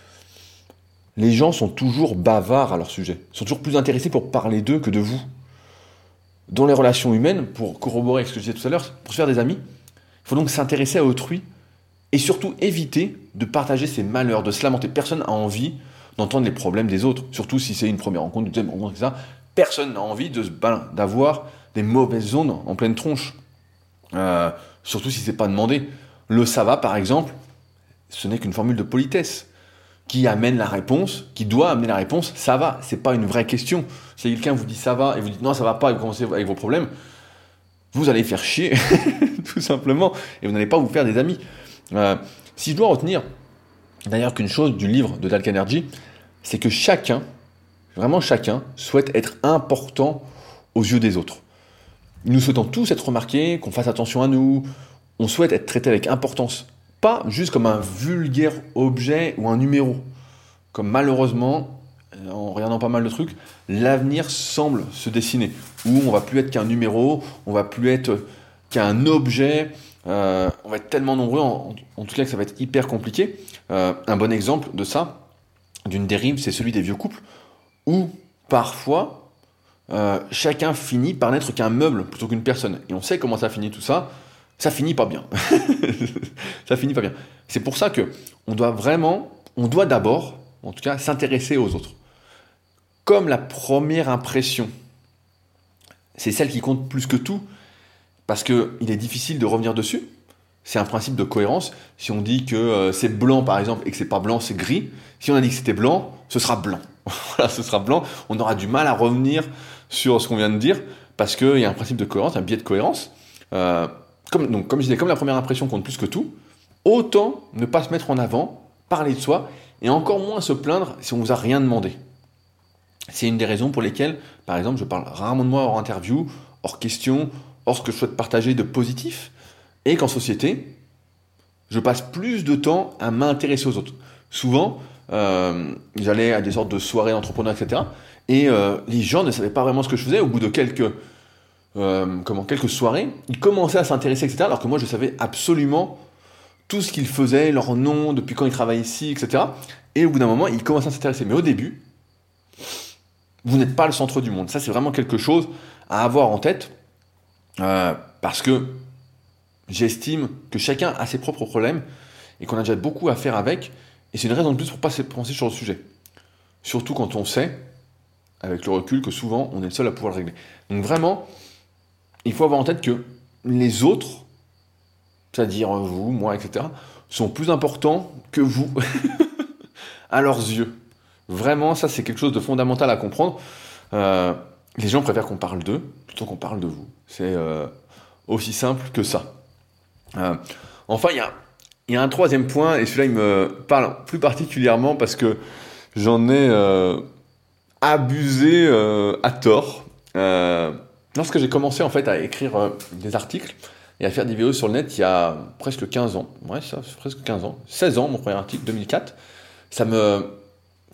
les gens sont toujours bavards à leur sujet, sont toujours plus intéressés pour parler d'eux que de vous. Dans les relations humaines, pour corroborer ce que je disais tout à l'heure, pour se faire des amis, il faut donc s'intéresser à autrui et surtout éviter de partager ses malheurs, de se lamenter. Personne n'a envie d'entendre les problèmes des autres, surtout si c'est une première rencontre, une deuxième rencontre, etc. Personne n'a envie d'avoir des mauvaises ondes en pleine tronche, euh, surtout si c'est pas demandé. Le ça va, par exemple, ce n'est qu'une formule de politesse qui amène la réponse, qui doit amener la réponse, ça va, c'est pas une vraie question. Si quelqu'un vous dit ça va et vous dites non, ça va pas et vous commencez avec vos problèmes, vous allez faire chier, tout simplement, et vous n'allez pas vous faire des amis. Euh, si je dois retenir d'ailleurs qu'une chose du livre de Talk Energy, c'est que chacun, vraiment chacun, souhaite être important aux yeux des autres. Nous souhaitons tous être remarqués, qu'on fasse attention à nous, on souhaite être traité avec importance, pas juste comme un vulgaire objet ou un numéro. Comme malheureusement, en regardant pas mal de trucs, l'avenir semble se dessiner, où on va plus être qu'un numéro, on va plus être qu'un objet, euh, on va être tellement nombreux, en, tout cas que ça va être hyper compliqué. Euh, un bon exemple de ça, d'une dérive, c'est celui des vieux couples, où parfois euh, chacun finit par n'être qu'un meuble plutôt qu'une personne. Et on sait comment ça finit tout ça. Ça finit pas bien. ça finit pas bien. C'est pour ça que on doit vraiment, on doit d'abord, en tout cas, s'intéresser aux autres. Comme la première impression, c'est celle qui compte plus que tout, parce qu'il est difficile de revenir dessus. C'est un principe de cohérence. Si on dit que euh, c'est blanc, par exemple, et que c'est pas blanc, c'est gris. Si on a dit que c'était blanc, ce sera blanc. voilà, ce sera blanc. On aura du mal à revenir sur ce qu'on vient de dire parce qu'il y a un principe de cohérence, un biais de cohérence. Euh, comme, donc, comme je disais, comme la première impression compte plus que tout, autant ne pas se mettre en avant, parler de soi et encore moins se plaindre si on vous a rien demandé. C'est une des raisons pour lesquelles, par exemple, je parle rarement de moi hors interview, hors question, hors ce que je souhaite partager de positif, et qu'en société, je passe plus de temps à m'intéresser aux autres. Souvent, euh, j'allais à des sortes de soirées d'entrepreneurs, etc. Et euh, les gens ne savaient pas vraiment ce que je faisais. Au bout de quelques, euh, comment, quelques soirées, ils commençaient à s'intéresser, etc. Alors que moi, je savais absolument tout ce qu'ils faisaient, leur nom, depuis quand ils travaillaient ici, etc. Et au bout d'un moment, ils commençaient à s'intéresser. Mais au début, vous n'êtes pas le centre du monde. Ça, c'est vraiment quelque chose à avoir en tête. Parce que j'estime que chacun a ses propres problèmes et qu'on a déjà beaucoup à faire avec. Et c'est une raison de plus pour pas se penser sur le sujet. Surtout quand on sait, avec le recul, que souvent on est le seul à pouvoir le régler. Donc vraiment, il faut avoir en tête que les autres, c'est-à-dire vous, moi, etc., sont plus importants que vous à leurs yeux. Vraiment, ça c'est quelque chose de fondamental à comprendre. Euh, les gens préfèrent qu'on parle d'eux plutôt qu'on parle de vous. C'est euh, aussi simple que ça. Euh, enfin, il y a un troisième point, et celui-là, il me parle plus particulièrement parce que j'en ai euh, abusé à tort. Lorsque j'ai commencé en fait à écrire des articles et à faire des vidéos sur le net il y a presque 15 ans, ouais, ça, presque 15 ans, 16 ans, mon premier article, 2004, ça me,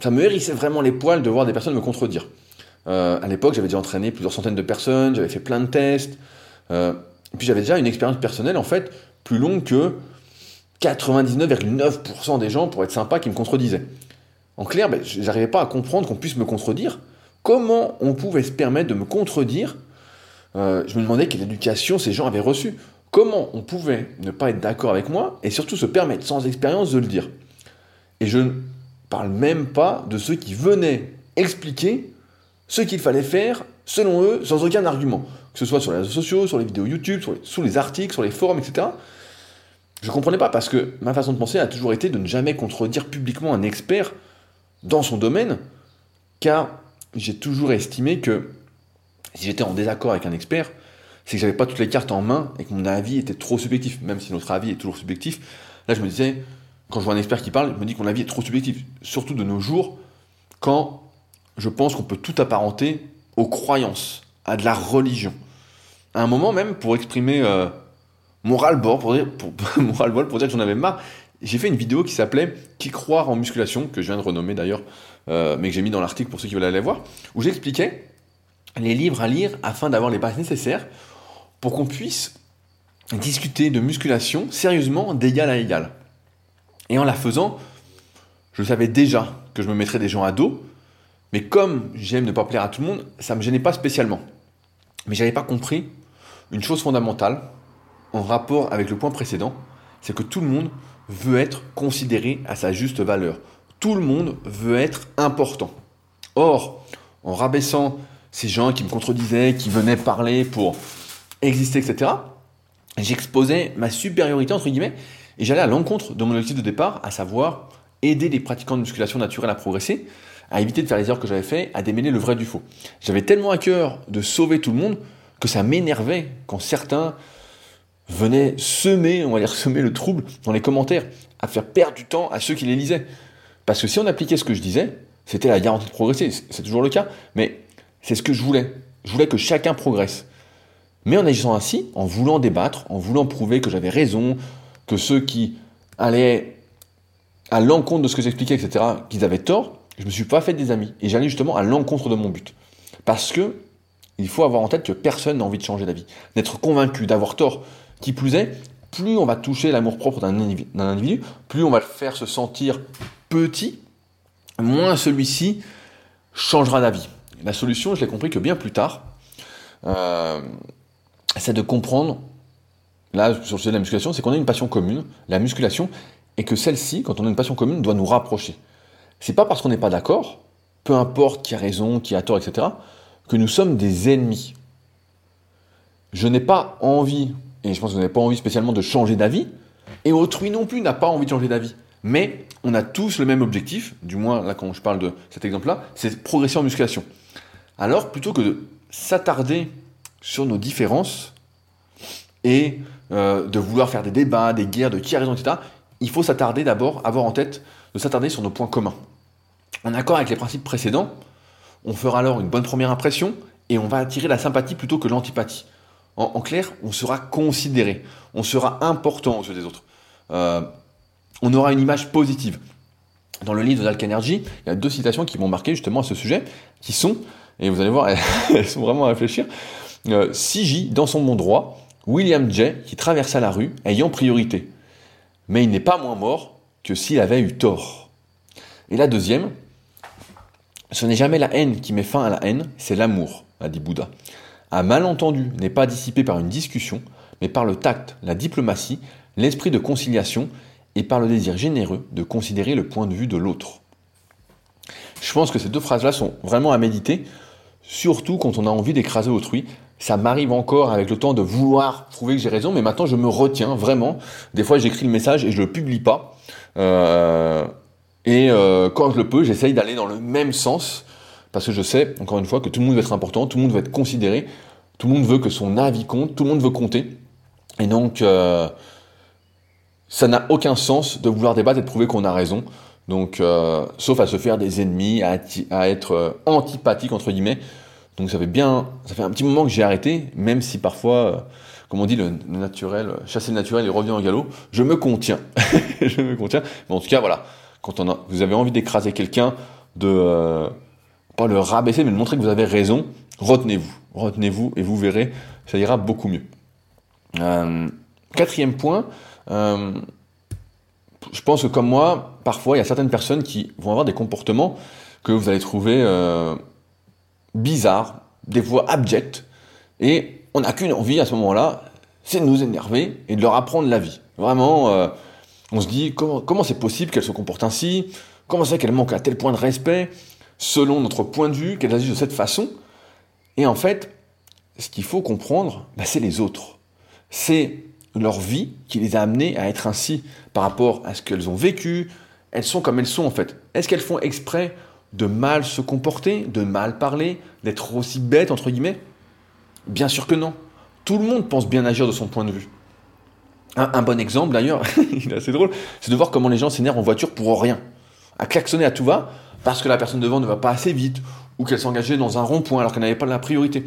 ça me hérissait vraiment les poils de voir des personnes me contredire. À l'époque, j'avais déjà entraîné plusieurs centaines de personnes, j'avais fait plein de tests, et puis j'avais déjà une expérience personnelle en fait plus longue que 99,9% des gens, pour être sympa, qui me contredisaient. En clair, ben, j'arrivais pas à comprendre qu'on puisse me contredire. Comment on pouvait se permettre de me contredire? Euh, Je me demandais quelle éducation ces gens avaient reçue. Comment on pouvait ne pas être d'accord avec moi et surtout se permettre sans expérience de le dire? Et je ne parle même pas de ceux qui venaient expliquer ce qu'il fallait faire selon eux sans aucun argument. Que ce soit sur les réseaux sociaux, sur les vidéos YouTube, sur sous les articles, sur les forums, etc. Je ne comprenais pas parce que ma façon de penser a toujours été de ne jamais contredire publiquement un expert dans son domaine, car j'ai toujours estimé que si j'étais en désaccord avec un expert, c'est que j'avais pas toutes les cartes en main et que mon avis était trop subjectif, même si notre avis est toujours subjectif. Là, je me disais, quand je vois un expert qui parle, je me dis que mon avis est trop subjectif, surtout de nos jours, quand je pense qu'on peut tout apparenter aux croyances, à de la religion. À un moment même, pour exprimer euh, mon ras-le-bol pour dire, pour, pour dire que j'en avais marre. J'ai fait une vidéo qui s'appelait Qui croire en musculation, que je viens de renommer d'ailleurs, euh, mais que j'ai mis dans l'article pour ceux qui veulent aller voir, où j'expliquais les livres à lire afin d'avoir les bases nécessaires pour qu'on puisse discuter de musculation sérieusement d'égal à égal. Et en la faisant, je savais déjà que je me mettrais des gens à dos, mais comme j'aime ne pas plaire à tout le monde, ça me gênait pas spécialement. Mais j'avais pas compris une chose fondamentale, en rapport avec le point précédent, c'est que tout le monde veut être considéré à sa juste valeur. Tout le monde veut être important. Or, en rabaissant ces gens qui me contredisaient, qui venaient parler pour exister, etc., j'exposais ma supériorité, entre guillemets, et j'allais à l'encontre de mon objectif de départ, à savoir aider les pratiquants de musculation naturelle à progresser, à éviter de faire les erreurs que j'avais fait, à démêler le vrai du faux. J'avais tellement à cœur de sauver tout le monde que ça m'énervait quand certains venait semer, on va dire semer le trouble dans les commentaires, à faire perdre du temps à ceux qui les lisaient. Parce que si on appliquait ce que je disais, c'était la garantie de progresser. C'est toujours le cas, mais c'est ce que je voulais. Je voulais que chacun progresse. Mais en agissant ainsi, en voulant débattre, en voulant prouver que j'avais raison, que ceux qui allaient à l'encontre de ce que j'expliquais, etc., qu'ils avaient tort, je ne me suis pas fait des amis. Et j'allais justement à l'encontre de mon but. Parce que il faut avoir en tête que personne n'a envie de changer d'avis, d'être convaincu, d'avoir tort. Qui plus est, plus on va toucher l'amour-propre d'un individu, plus on va le faire se sentir petit, moins celui-ci changera d'avis. La solution, je l'ai compris que bien plus tard, euh, c'est de comprendre, là, sur le sujet de la musculation, c'est qu'on a une passion commune, la musculation, et que celle-ci, quand on a une passion commune, doit nous rapprocher. C'est pas parce qu'on n'est pas d'accord, peu importe qui a raison, qui a tort, etc., que nous sommes des ennemis. Je n'ai pas envie, et je pense que vous n'avez pas envie spécialement de changer d'avis, et autrui non plus n'a pas envie de changer d'avis. Mais on a tous le même objectif, du moins là quand je parle de cet exemple-là, c'est progresser en musculation. Alors plutôt que de s'attarder sur nos différences et euh, de vouloir faire des débats, des guerres, de qui a raison, etc., il faut s'attarder d'abord, avoir en tête de s'attarder sur nos points communs. En accord avec les principes précédents, on fera alors une bonne première impression et on va attirer la sympathie plutôt que l'antipathie. En, clair, on sera considéré, on sera important aux yeux des autres. Euh, on aura une image positive. Dans le livre de Energy, il y a deux citations qui m'ont marqué justement à ce sujet, qui sont, et vous allez voir, elles sont vraiment à réfléchir, euh, Siji, dans son bon droit, William Jay, qui traversa la rue, ayant priorité. Mais il n'est pas moins mort que s'il avait eu tort. Et la deuxième, ce n'est jamais la haine qui met fin à la haine, c'est l'amour, a dit Bouddha. Un malentendu n'est pas dissipé par une discussion, mais par le tact, la diplomatie, l'esprit de conciliation et par le désir généreux de considérer le point de vue de l'autre. Je pense que ces deux phrases-là sont vraiment à méditer, surtout quand on a envie d'écraser autrui. Ça m'arrive encore avec le temps de vouloir prouver que j'ai raison, mais maintenant je me retiens vraiment. Des fois j'écris le message et je le publie pas. Euh, et euh, quand je le peux, j'essaye d'aller dans le même sens, parce que je sais, encore une fois, que tout le monde veut être important, tout le monde veut être considéré, tout le monde veut que son avis compte, tout le monde veut compter. Et donc, euh, ça n'a aucun sens de vouloir débattre et de prouver qu'on a raison. Donc, sauf à se faire des ennemis, à, être antipathique, entre guillemets. Donc, ça fait bien, ça fait un petit moment que j'ai arrêté, même si parfois, comme on dit, le, naturel, chasser le naturel et revient en galop, je me contiens. je me contiens. Mais en tout cas, voilà quand on a, vous avez envie d'écraser quelqu'un, de euh, pas le rabaisser, mais de montrer que vous avez raison, retenez-vous, retenez-vous et vous verrez, ça ira beaucoup mieux. Euh, quatrième point, euh, je pense que comme moi, parfois il y a certaines personnes qui vont avoir des comportements que vous allez trouver bizarres, des fois abjects, et on n'a qu'une envie à ce moment-là, c'est de nous énerver et de leur apprendre la vie. Vraiment on se dit comment c'est possible qu'elle se comporte ainsi? Comment c'est qu'elle manque à tel point de respect selon notre point de vue, qu'elle agisse de cette façon? Et en fait, ce qu'il faut comprendre, bah, c'est les autres. C'est leur vie qui les a amenés à être ainsi par rapport à ce qu'elles ont vécu. Elles sont comme elles sont en fait. Est-ce qu'elles font exprès de mal se comporter, de mal parler, d'être aussi bêtes entre guillemets? Bien sûr que non. Tout le monde pense bien agir de son point de vue. Un, bon exemple d'ailleurs, il est assez drôle, c'est de voir comment les gens s'énervent en voiture pour rien. À klaxonner à tout va, parce que la personne devant ne va pas assez vite, ou qu'elle s'engageait dans un rond-point alors qu'elle n'avait pas la priorité.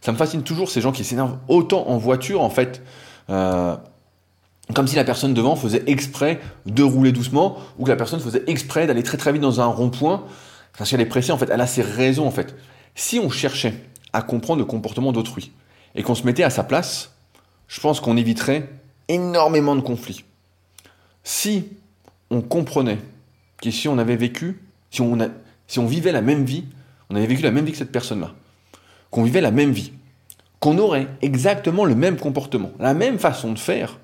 Ça me fascine toujours ces gens qui s'énervent autant en voiture en fait. Euh, comme si la personne devant faisait exprès de rouler doucement, ou que la personne faisait exprès d'aller très très vite dans un rond-point, parce qu'elle est pressée, en fait, elle a ses raisons, en fait. Si on cherchait à comprendre le comportement d'autrui, et qu'on se mettait à sa place, je pense qu'on éviterait énormément de conflits. Si on comprenait que si on avait vécu, si on, si on vivait la même vie, on avait vécu la même vie que cette personne-là, qu'on vivait la même vie, qu'on aurait exactement le même comportement, la même façon de faire,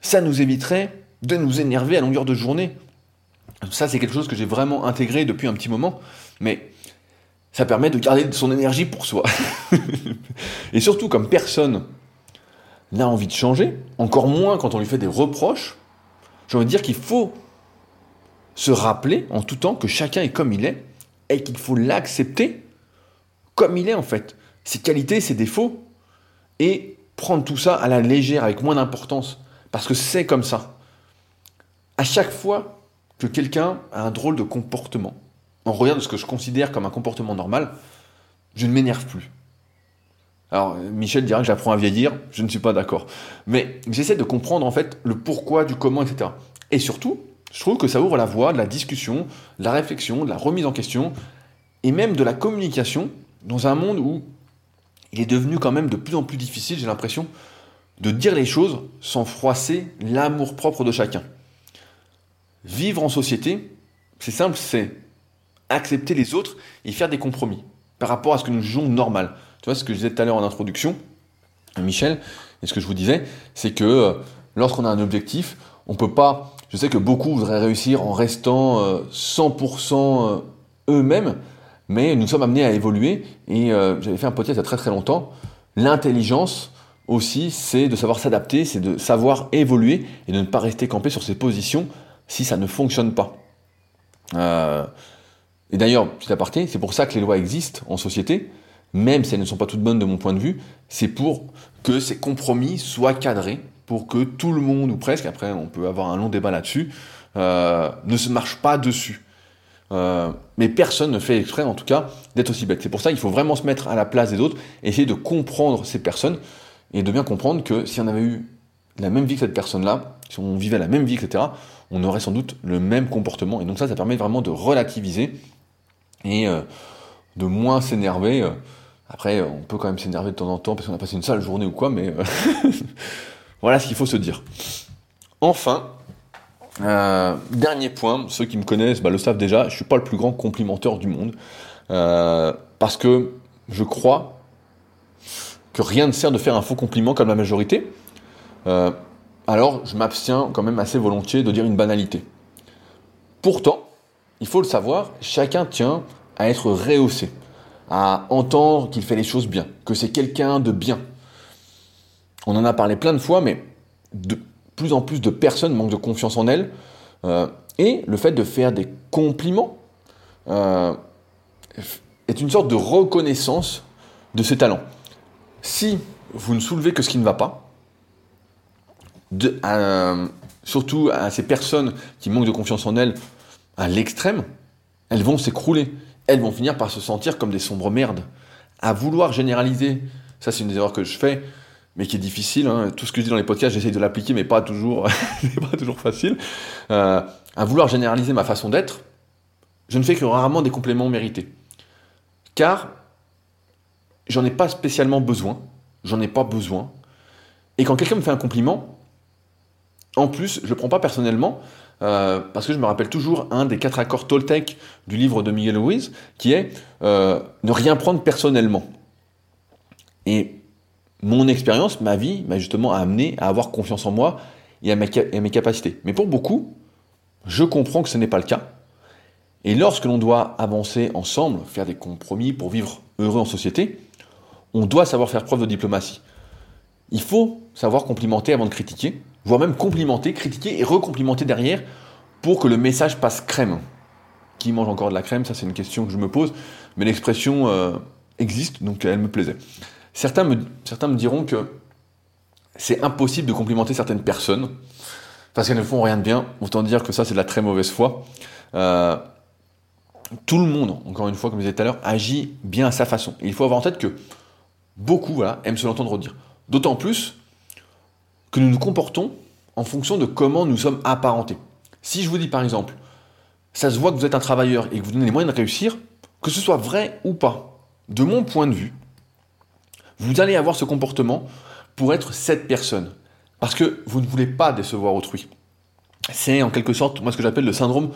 ça nous éviterait de nous énerver à longueur de journée. Ça, c'est quelque chose que j'ai vraiment intégré depuis un petit moment, mais ça permet de garder son énergie pour soi. Et surtout, comme personne n'a envie de changer, encore moins quand on lui fait des reproches, j'ai envie de dire qu'il faut se rappeler en tout temps que chacun est comme il est et qu'il faut l'accepter comme il est en fait. Ses qualités, ses défauts, et prendre tout ça à la légère, avec moins d'importance, parce que c'est comme ça. À chaque fois que quelqu'un a un drôle de comportement, en regard de ce que je considère comme un comportement normal, je ne m'énerve plus. Alors, Michel dira que j'apprends à vieillir, je ne suis pas d'accord. Mais j'essaie de comprendre en fait le pourquoi, du comment, etc. Et surtout, je trouve que ça ouvre la voie de la discussion, de la réflexion, de la remise en question, et même de la communication dans un monde où il est devenu quand même de plus en plus difficile, j'ai l'impression, de dire les choses sans froisser l'amour propre de chacun. Vivre en société, c'est simple, c'est accepter les autres et faire des compromis par rapport à ce que nous jugeons normal. Tu vois, ce que je disais tout à l'heure en introduction, Michel, et ce que je vous disais, c'est que euh, lorsqu'on a un objectif, on peut pas. Je sais que beaucoup voudraient réussir en restant 100% euh, euh, eux-mêmes, mais nous sommes amenés à évoluer. Et j'avais fait un podcast il y a très très longtemps. L'intelligence aussi, c'est de savoir s'adapter, c'est de savoir évoluer et de ne pas rester campé sur ses positions si ça ne fonctionne pas. Et d'ailleurs, petit aparté, c'est pour ça que les lois existent en société même si elles ne sont pas toutes bonnes de mon point de vue, c'est pour que ces compromis soient cadrés, pour que tout le monde, ou presque, après on peut avoir un long débat là-dessus, euh, ne se marche pas dessus. Euh, mais personne ne fait exprès, en tout cas, d'être aussi bête. C'est pour ça qu'il faut vraiment se mettre à la place des autres, essayer de comprendre ces personnes, et de bien comprendre que si on avait eu la même vie que cette personne-là, si on vivait la même vie, etc., on aurait sans doute le même comportement. Et donc ça, ça permet vraiment de relativiser et euh, de moins s'énerver. Après, on peut quand même s'énerver de temps en temps parce qu'on a passé une sale journée ou quoi, mais euh, voilà ce qu'il faut se dire. Enfin, euh, dernier point, ceux qui me connaissent bah, le savent déjà, je suis pas le plus grand complimenteur du monde euh, parce que je crois que rien ne sert de faire un faux compliment comme la majorité. alors, je m'abstiens quand même assez volontiers de dire une banalité. Pourtant, il faut le savoir, chacun tient à être rehaussé à entendre qu'il fait les choses bien, que c'est quelqu'un de bien. On en a parlé plein de fois, mais de plus en plus de personnes manquent de confiance en elles. Euh, et le fait de faire des compliments euh, est une sorte de reconnaissance de ses talents. Si vous ne soulevez que ce qui ne va pas, surtout à ces personnes qui manquent de confiance en elles à l'extrême, elles vont s'écrouler elles vont finir par se sentir comme des sombres merdes. À vouloir généraliser, ça c'est une des erreurs que je fais, mais qui est difficile. Hein. Tout ce que je dis dans les podcasts, j'essaye de l'appliquer, mais pas toujours, pas toujours facile. Euh, à vouloir généraliser ma façon d'être, je ne fais que rarement des compléments mérités. Car j'en ai pas spécialement besoin, j'en ai pas besoin. Et quand quelqu'un me fait un compliment, en plus, je ne le prends pas personnellement, euh, parce que je me rappelle toujours un des quatre accords Toltec du livre de Miguel Ruiz, qui est euh, ne rien prendre personnellement. Et mon expérience, ma vie, m'a justement amené à avoir confiance en moi et à, mes capacités. Mais pour beaucoup, je comprends que ce n'est pas le cas. Et lorsque l'on doit avancer ensemble, faire des compromis pour vivre heureux en société, on doit savoir faire preuve de diplomatie. Il faut savoir complimenter avant de critiquer, voire même complimenter, critiquer et recomplimenter derrière pour que le message passe crème. Qui mange encore de la crème Ça, c'est une question que je me pose, mais l'expression euh, existe, donc elle me plaisait. Certains me, diront que c'est impossible de complimenter certaines personnes parce qu'elles ne font rien de bien. Autant dire que ça, c'est de la très mauvaise foi. Euh, tout le monde, encore une fois, comme je disais tout à l'heure, agit bien à sa façon. Il faut avoir en tête que beaucoup aiment se l'entendre dire. D'autant plus que nous nous comportons en fonction de comment nous sommes apparentés. Si je vous dis par exemple, ça se voit que vous êtes un travailleur et que vous donnez les moyens de réussir, que ce soit vrai ou pas, de mon point de vue, vous allez avoir ce comportement pour être cette personne. Parce que vous ne voulez pas décevoir autrui. C'est en quelque sorte, moi, ce que j'appelle le syndrome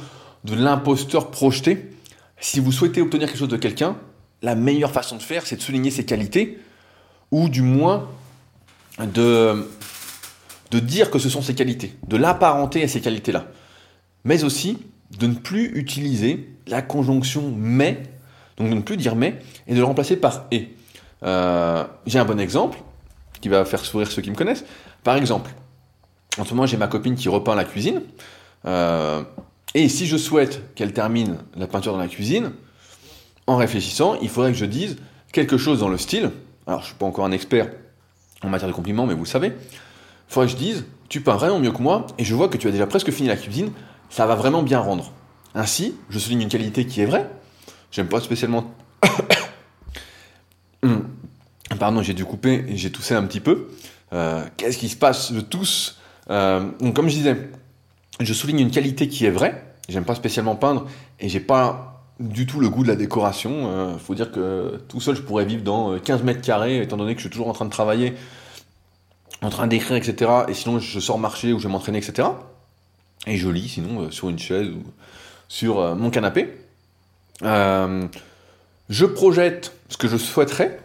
de l'imposteur projeté. Si vous souhaitez obtenir quelque chose de quelqu'un, la meilleure façon de faire, c'est de souligner ses qualités, ou du moins de de dire que ce sont ses qualités, de l'apparenter à ces qualités-là, mais aussi de ne plus utiliser la conjonction mais, donc de ne plus dire mais, et de le remplacer par et. Euh, j'ai un bon exemple qui va faire sourire ceux qui me connaissent. Par exemple, en ce moment j'ai ma copine qui repeint la cuisine, euh, et si je souhaite qu'elle termine la peinture dans la cuisine, en réfléchissant, il faudrait que je dise quelque chose dans le style, alors je ne suis pas encore un expert en matière de compliments, mais vous le savez, faudrait que je dise, tu peins vraiment mieux que moi, et je vois que tu as déjà presque fini la cuisine, ça va vraiment bien rendre. Ainsi, je souligne une qualité qui est vraie, J'aime pas spécialement. Pardon, j'ai dû couper et j'ai toussé un petit peu. Euh, qu'est-ce qui se passe Je tousse. Euh, donc, comme je disais, je souligne une qualité qui est vraie. J'aime pas spécialement peindre et j'ai pas du tout le goût de la décoration. Euh, faut dire que tout seul, je pourrais vivre dans 15 mètres carrés, étant donné que je suis toujours en train de travailler, en train d'écrire, etc. Et sinon, je sors marcher ou je vais m'entraîner, etc. Et je lis, sinon, sur une chaise ou sur mon canapé. je projette ce que je souhaiterais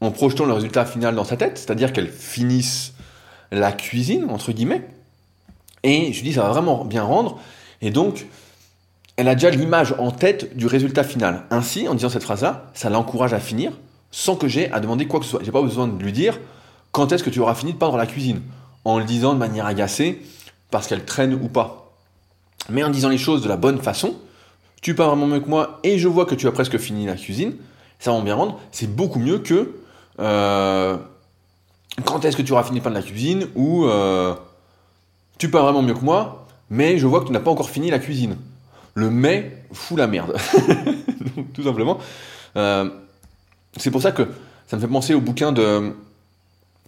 en projetant le résultat final dans sa tête, c'est-à-dire qu'elle finisse la cuisine, entre guillemets. Et je dis, ça va vraiment bien rendre. Et donc, elle a déjà l'image en tête du résultat final. Ainsi, en disant cette phrase-là, ça l'encourage à finir sans que j'ai à demander quoi que ce soit. J'ai pas besoin de lui dire quand est-ce que tu auras fini de peindre la cuisine, en le disant de manière agacée, parce qu'elle traîne ou pas. Mais en disant les choses de la bonne façon, tu peins vraiment mieux que moi et je vois que tu as presque fini la cuisine, ça va bien rendre. C'est beaucoup mieux que euh, quand est-ce que tu auras fini de peindre la cuisine ou euh, tu peins vraiment mieux que moi, mais je vois que tu n'as pas encore fini la cuisine. Le mais fout la merde. tout simplement. Euh, c'est pour ça que ça me fait penser au bouquin de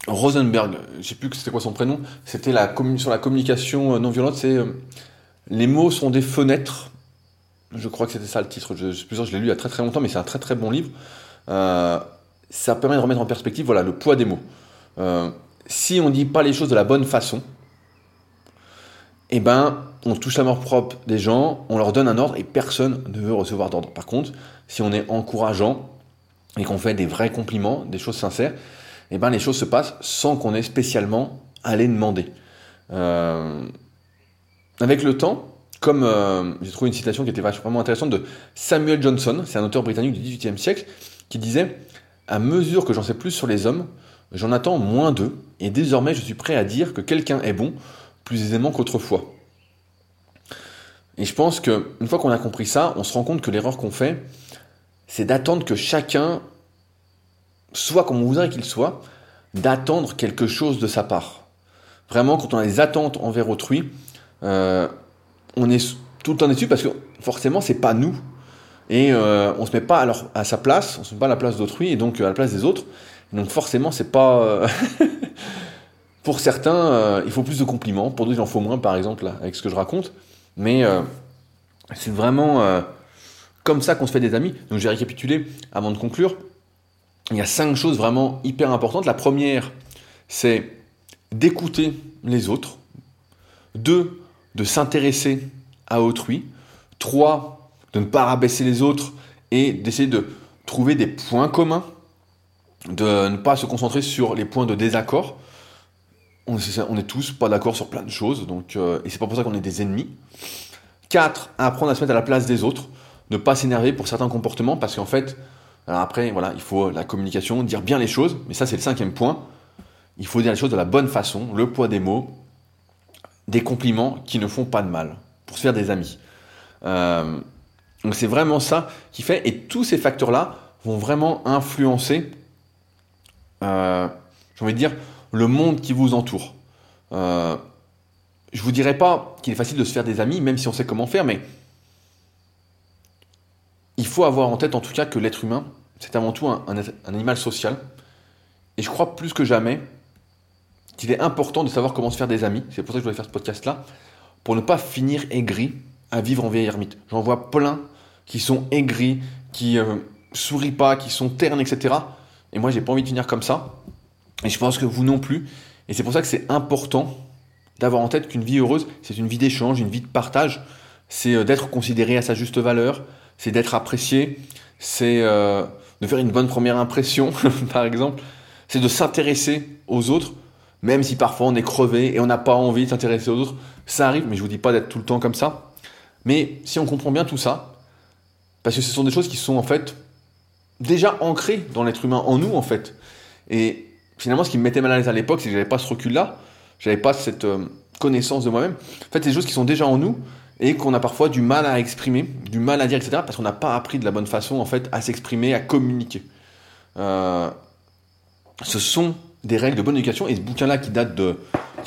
Rosenberg. Je sais plus c'était quoi son prénom. C'était la sur la communication non violente. C'est les mots sont des fenêtres. Je crois que c'était ça le titre. Je, je, je l'ai lu il y a très très longtemps, mais c'est un très très bon livre. Euh, ça permet de remettre en perspective voilà, le poids des mots. Euh, si on ne dit pas les choses de la bonne façon, eh ben, on touche la mort propre des gens, on leur donne un ordre et personne ne veut recevoir d'ordre. Par contre, si on est encourageant et qu'on fait des vrais compliments, des choses sincères, eh ben, les choses se passent sans qu'on ait spécialement à les demander. Euh, avec le temps, comme euh, j'ai trouvé une citation qui était vraiment intéressante de Samuel Johnson, c'est un auteur britannique du XVIIIe siècle, qui disait à mesure que j'en sais plus sur les hommes, j'en attends moins d'eux, et désormais je suis prêt à dire que quelqu'un est bon plus aisément qu'autrefois. Et je pense qu'une fois qu'on a compris ça, on se rend compte que l'erreur qu'on fait, c'est d'attendre que chacun soit comme on voudrait qu'il soit, d'attendre quelque chose de sa part. Vraiment, quand on a des attentes envers autrui, euh, on est tout le temps déçu parce que forcément, c'est pas nous et euh, on se met pas alors à sa place, on se met pas à la place d'autrui et donc euh, à la place des autres. donc forcément, c'est pas pour certains, il faut plus de compliments, pour d'autres il en faut moins par exemple avec ce que je raconte, mais c'est vraiment comme ça qu'on se fait des amis. Donc je vais récapituler avant de conclure. Il y a cinq choses vraiment hyper importantes. La première, c'est d'écouter les autres. Deux, de s'intéresser à autrui. Trois, de ne pas rabaisser les autres et d'essayer de trouver des points communs, de ne pas se concentrer sur les points de désaccord. On est, tous pas d'accord sur plein de choses, donc, euh, et c'est pas pour ça qu'on est des ennemis. 4. Apprendre à se mettre à la place des autres, ne pas s'énerver pour certains comportements, parce qu'en fait, après, voilà, il faut la communication, dire bien les choses, mais ça c'est le cinquième point. Il faut dire les choses de la bonne façon, le poids des mots, des compliments qui ne font pas de mal, pour se faire des amis. Euh, donc c'est vraiment ça qui fait, et tous ces facteurs-là vont vraiment influencer, euh, j'ai envie de dire, le monde qui vous entoure. Euh, je vous dirais pas qu'il est facile de se faire des amis, même si on sait comment faire, mais il faut avoir en tête en tout cas que l'être humain, c'est avant tout un, animal social. Et je crois plus que jamais qu'il est important de savoir comment se faire des amis. C'est pour ça que je voulais faire ce podcast-là, pour ne pas finir aigri à vivre en vieille ermite. J'en vois plein qui sont aigris, qui euh, sourient pas, qui sont ternes, etc. Et moi, j'ai pas envie de finir comme ça. Et je pense que vous non plus. Et c'est pour ça que c'est important d'avoir en tête qu'une vie heureuse, c'est une vie d'échange, une vie de partage. C'est euh, d'être considéré à sa juste valeur, c'est d'être apprécié, c'est euh, de faire une bonne première impression, par exemple. C'est de s'intéresser aux autres, même si parfois on est crevé et on n'a pas envie de s'intéresser aux autres. Ça arrive, mais je vous dis pas d'être tout le temps comme ça. Mais si on comprend bien tout ça, parce que ce sont des choses qui sont en fait déjà ancrées dans l'être humain, en nous en fait. Et finalement, ce qui me mettait mal à l'aise à l'époque, c'est que j'avais pas ce recul-là, j'avais pas cette euh, connaissance de moi-même. En fait, c'est des choses qui sont déjà en nous et qu'on a parfois du mal à exprimer, du mal à dire, etc. Parce qu'on n'a pas appris de la bonne façon en fait à s'exprimer, à communiquer. Euh, ce sont des règles de bonne éducation et ce bouquin-là qui date de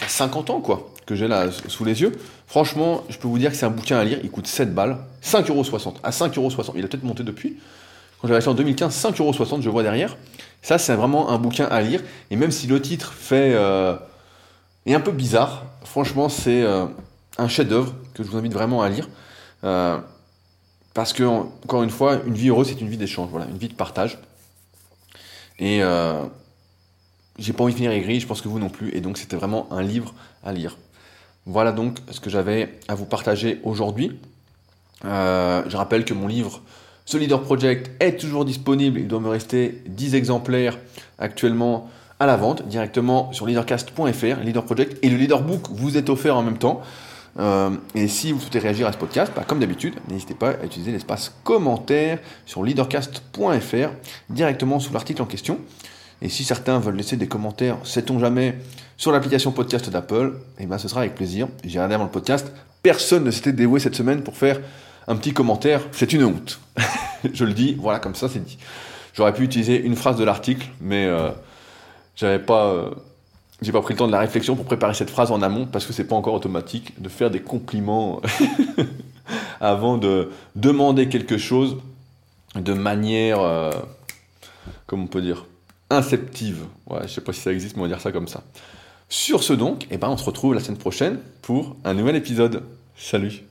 y a 50 ans, quoi, que j'ai là sous les yeux. Franchement, je peux vous dire que c'est un bouquin à lire. Il coûte 7 balles, 5,60€. À 5,60€. Il a peut-être monté depuis. J'avais acheté en 2015, 5,60€, je vois derrière. Ça, c'est vraiment un bouquin à lire. Et même si le titre fait euh, est un peu bizarre, franchement, c'est euh, un chef-d'œuvre que je vous invite vraiment à lire. Euh, parce que, encore une fois, une vie heureuse, c'est une vie d'échange, voilà, une vie de partage. Et j'ai pas envie de finir aigri, je pense que vous non plus. Et donc, c'était vraiment un livre à lire. Voilà donc ce que j'avais à vous partager aujourd'hui. Je rappelle que mon livre, ce Leader Project, est toujours disponible. Il doit me rester 10 exemplaires actuellement à la vente directement sur leadercast.fr, Leader Project. Et le Leader Book vous est offert en même temps. Euh, et si vous souhaitez réagir à ce podcast, bah, comme d'habitude, n'hésitez pas à utiliser l'espace commentaire sur leadercast.fr directement sous l'article en question. Et si certains veulent laisser des commentaires, sait-on jamais, sur l'application podcast d'Apple, eh ben, ce sera avec plaisir. J'ai regardé avant le podcast, personne ne s'était dévoué cette semaine pour faire un petit commentaire. C'est une honte. Je le dis, voilà, comme ça c'est dit. J'aurais pu utiliser une phrase de l'article, mais euh, j'avais pas. Euh, j'ai pas pris le temps de la réflexion pour préparer cette phrase en amont parce que c'est pas encore automatique de faire des compliments avant de demander quelque chose de manière, euh, comment on peut dire, inceptive. Ouais, je sais pas si ça existe, mais on va dire ça comme ça. Sur ce donc, eh ben, on se retrouve la semaine prochaine pour un nouvel épisode. Salut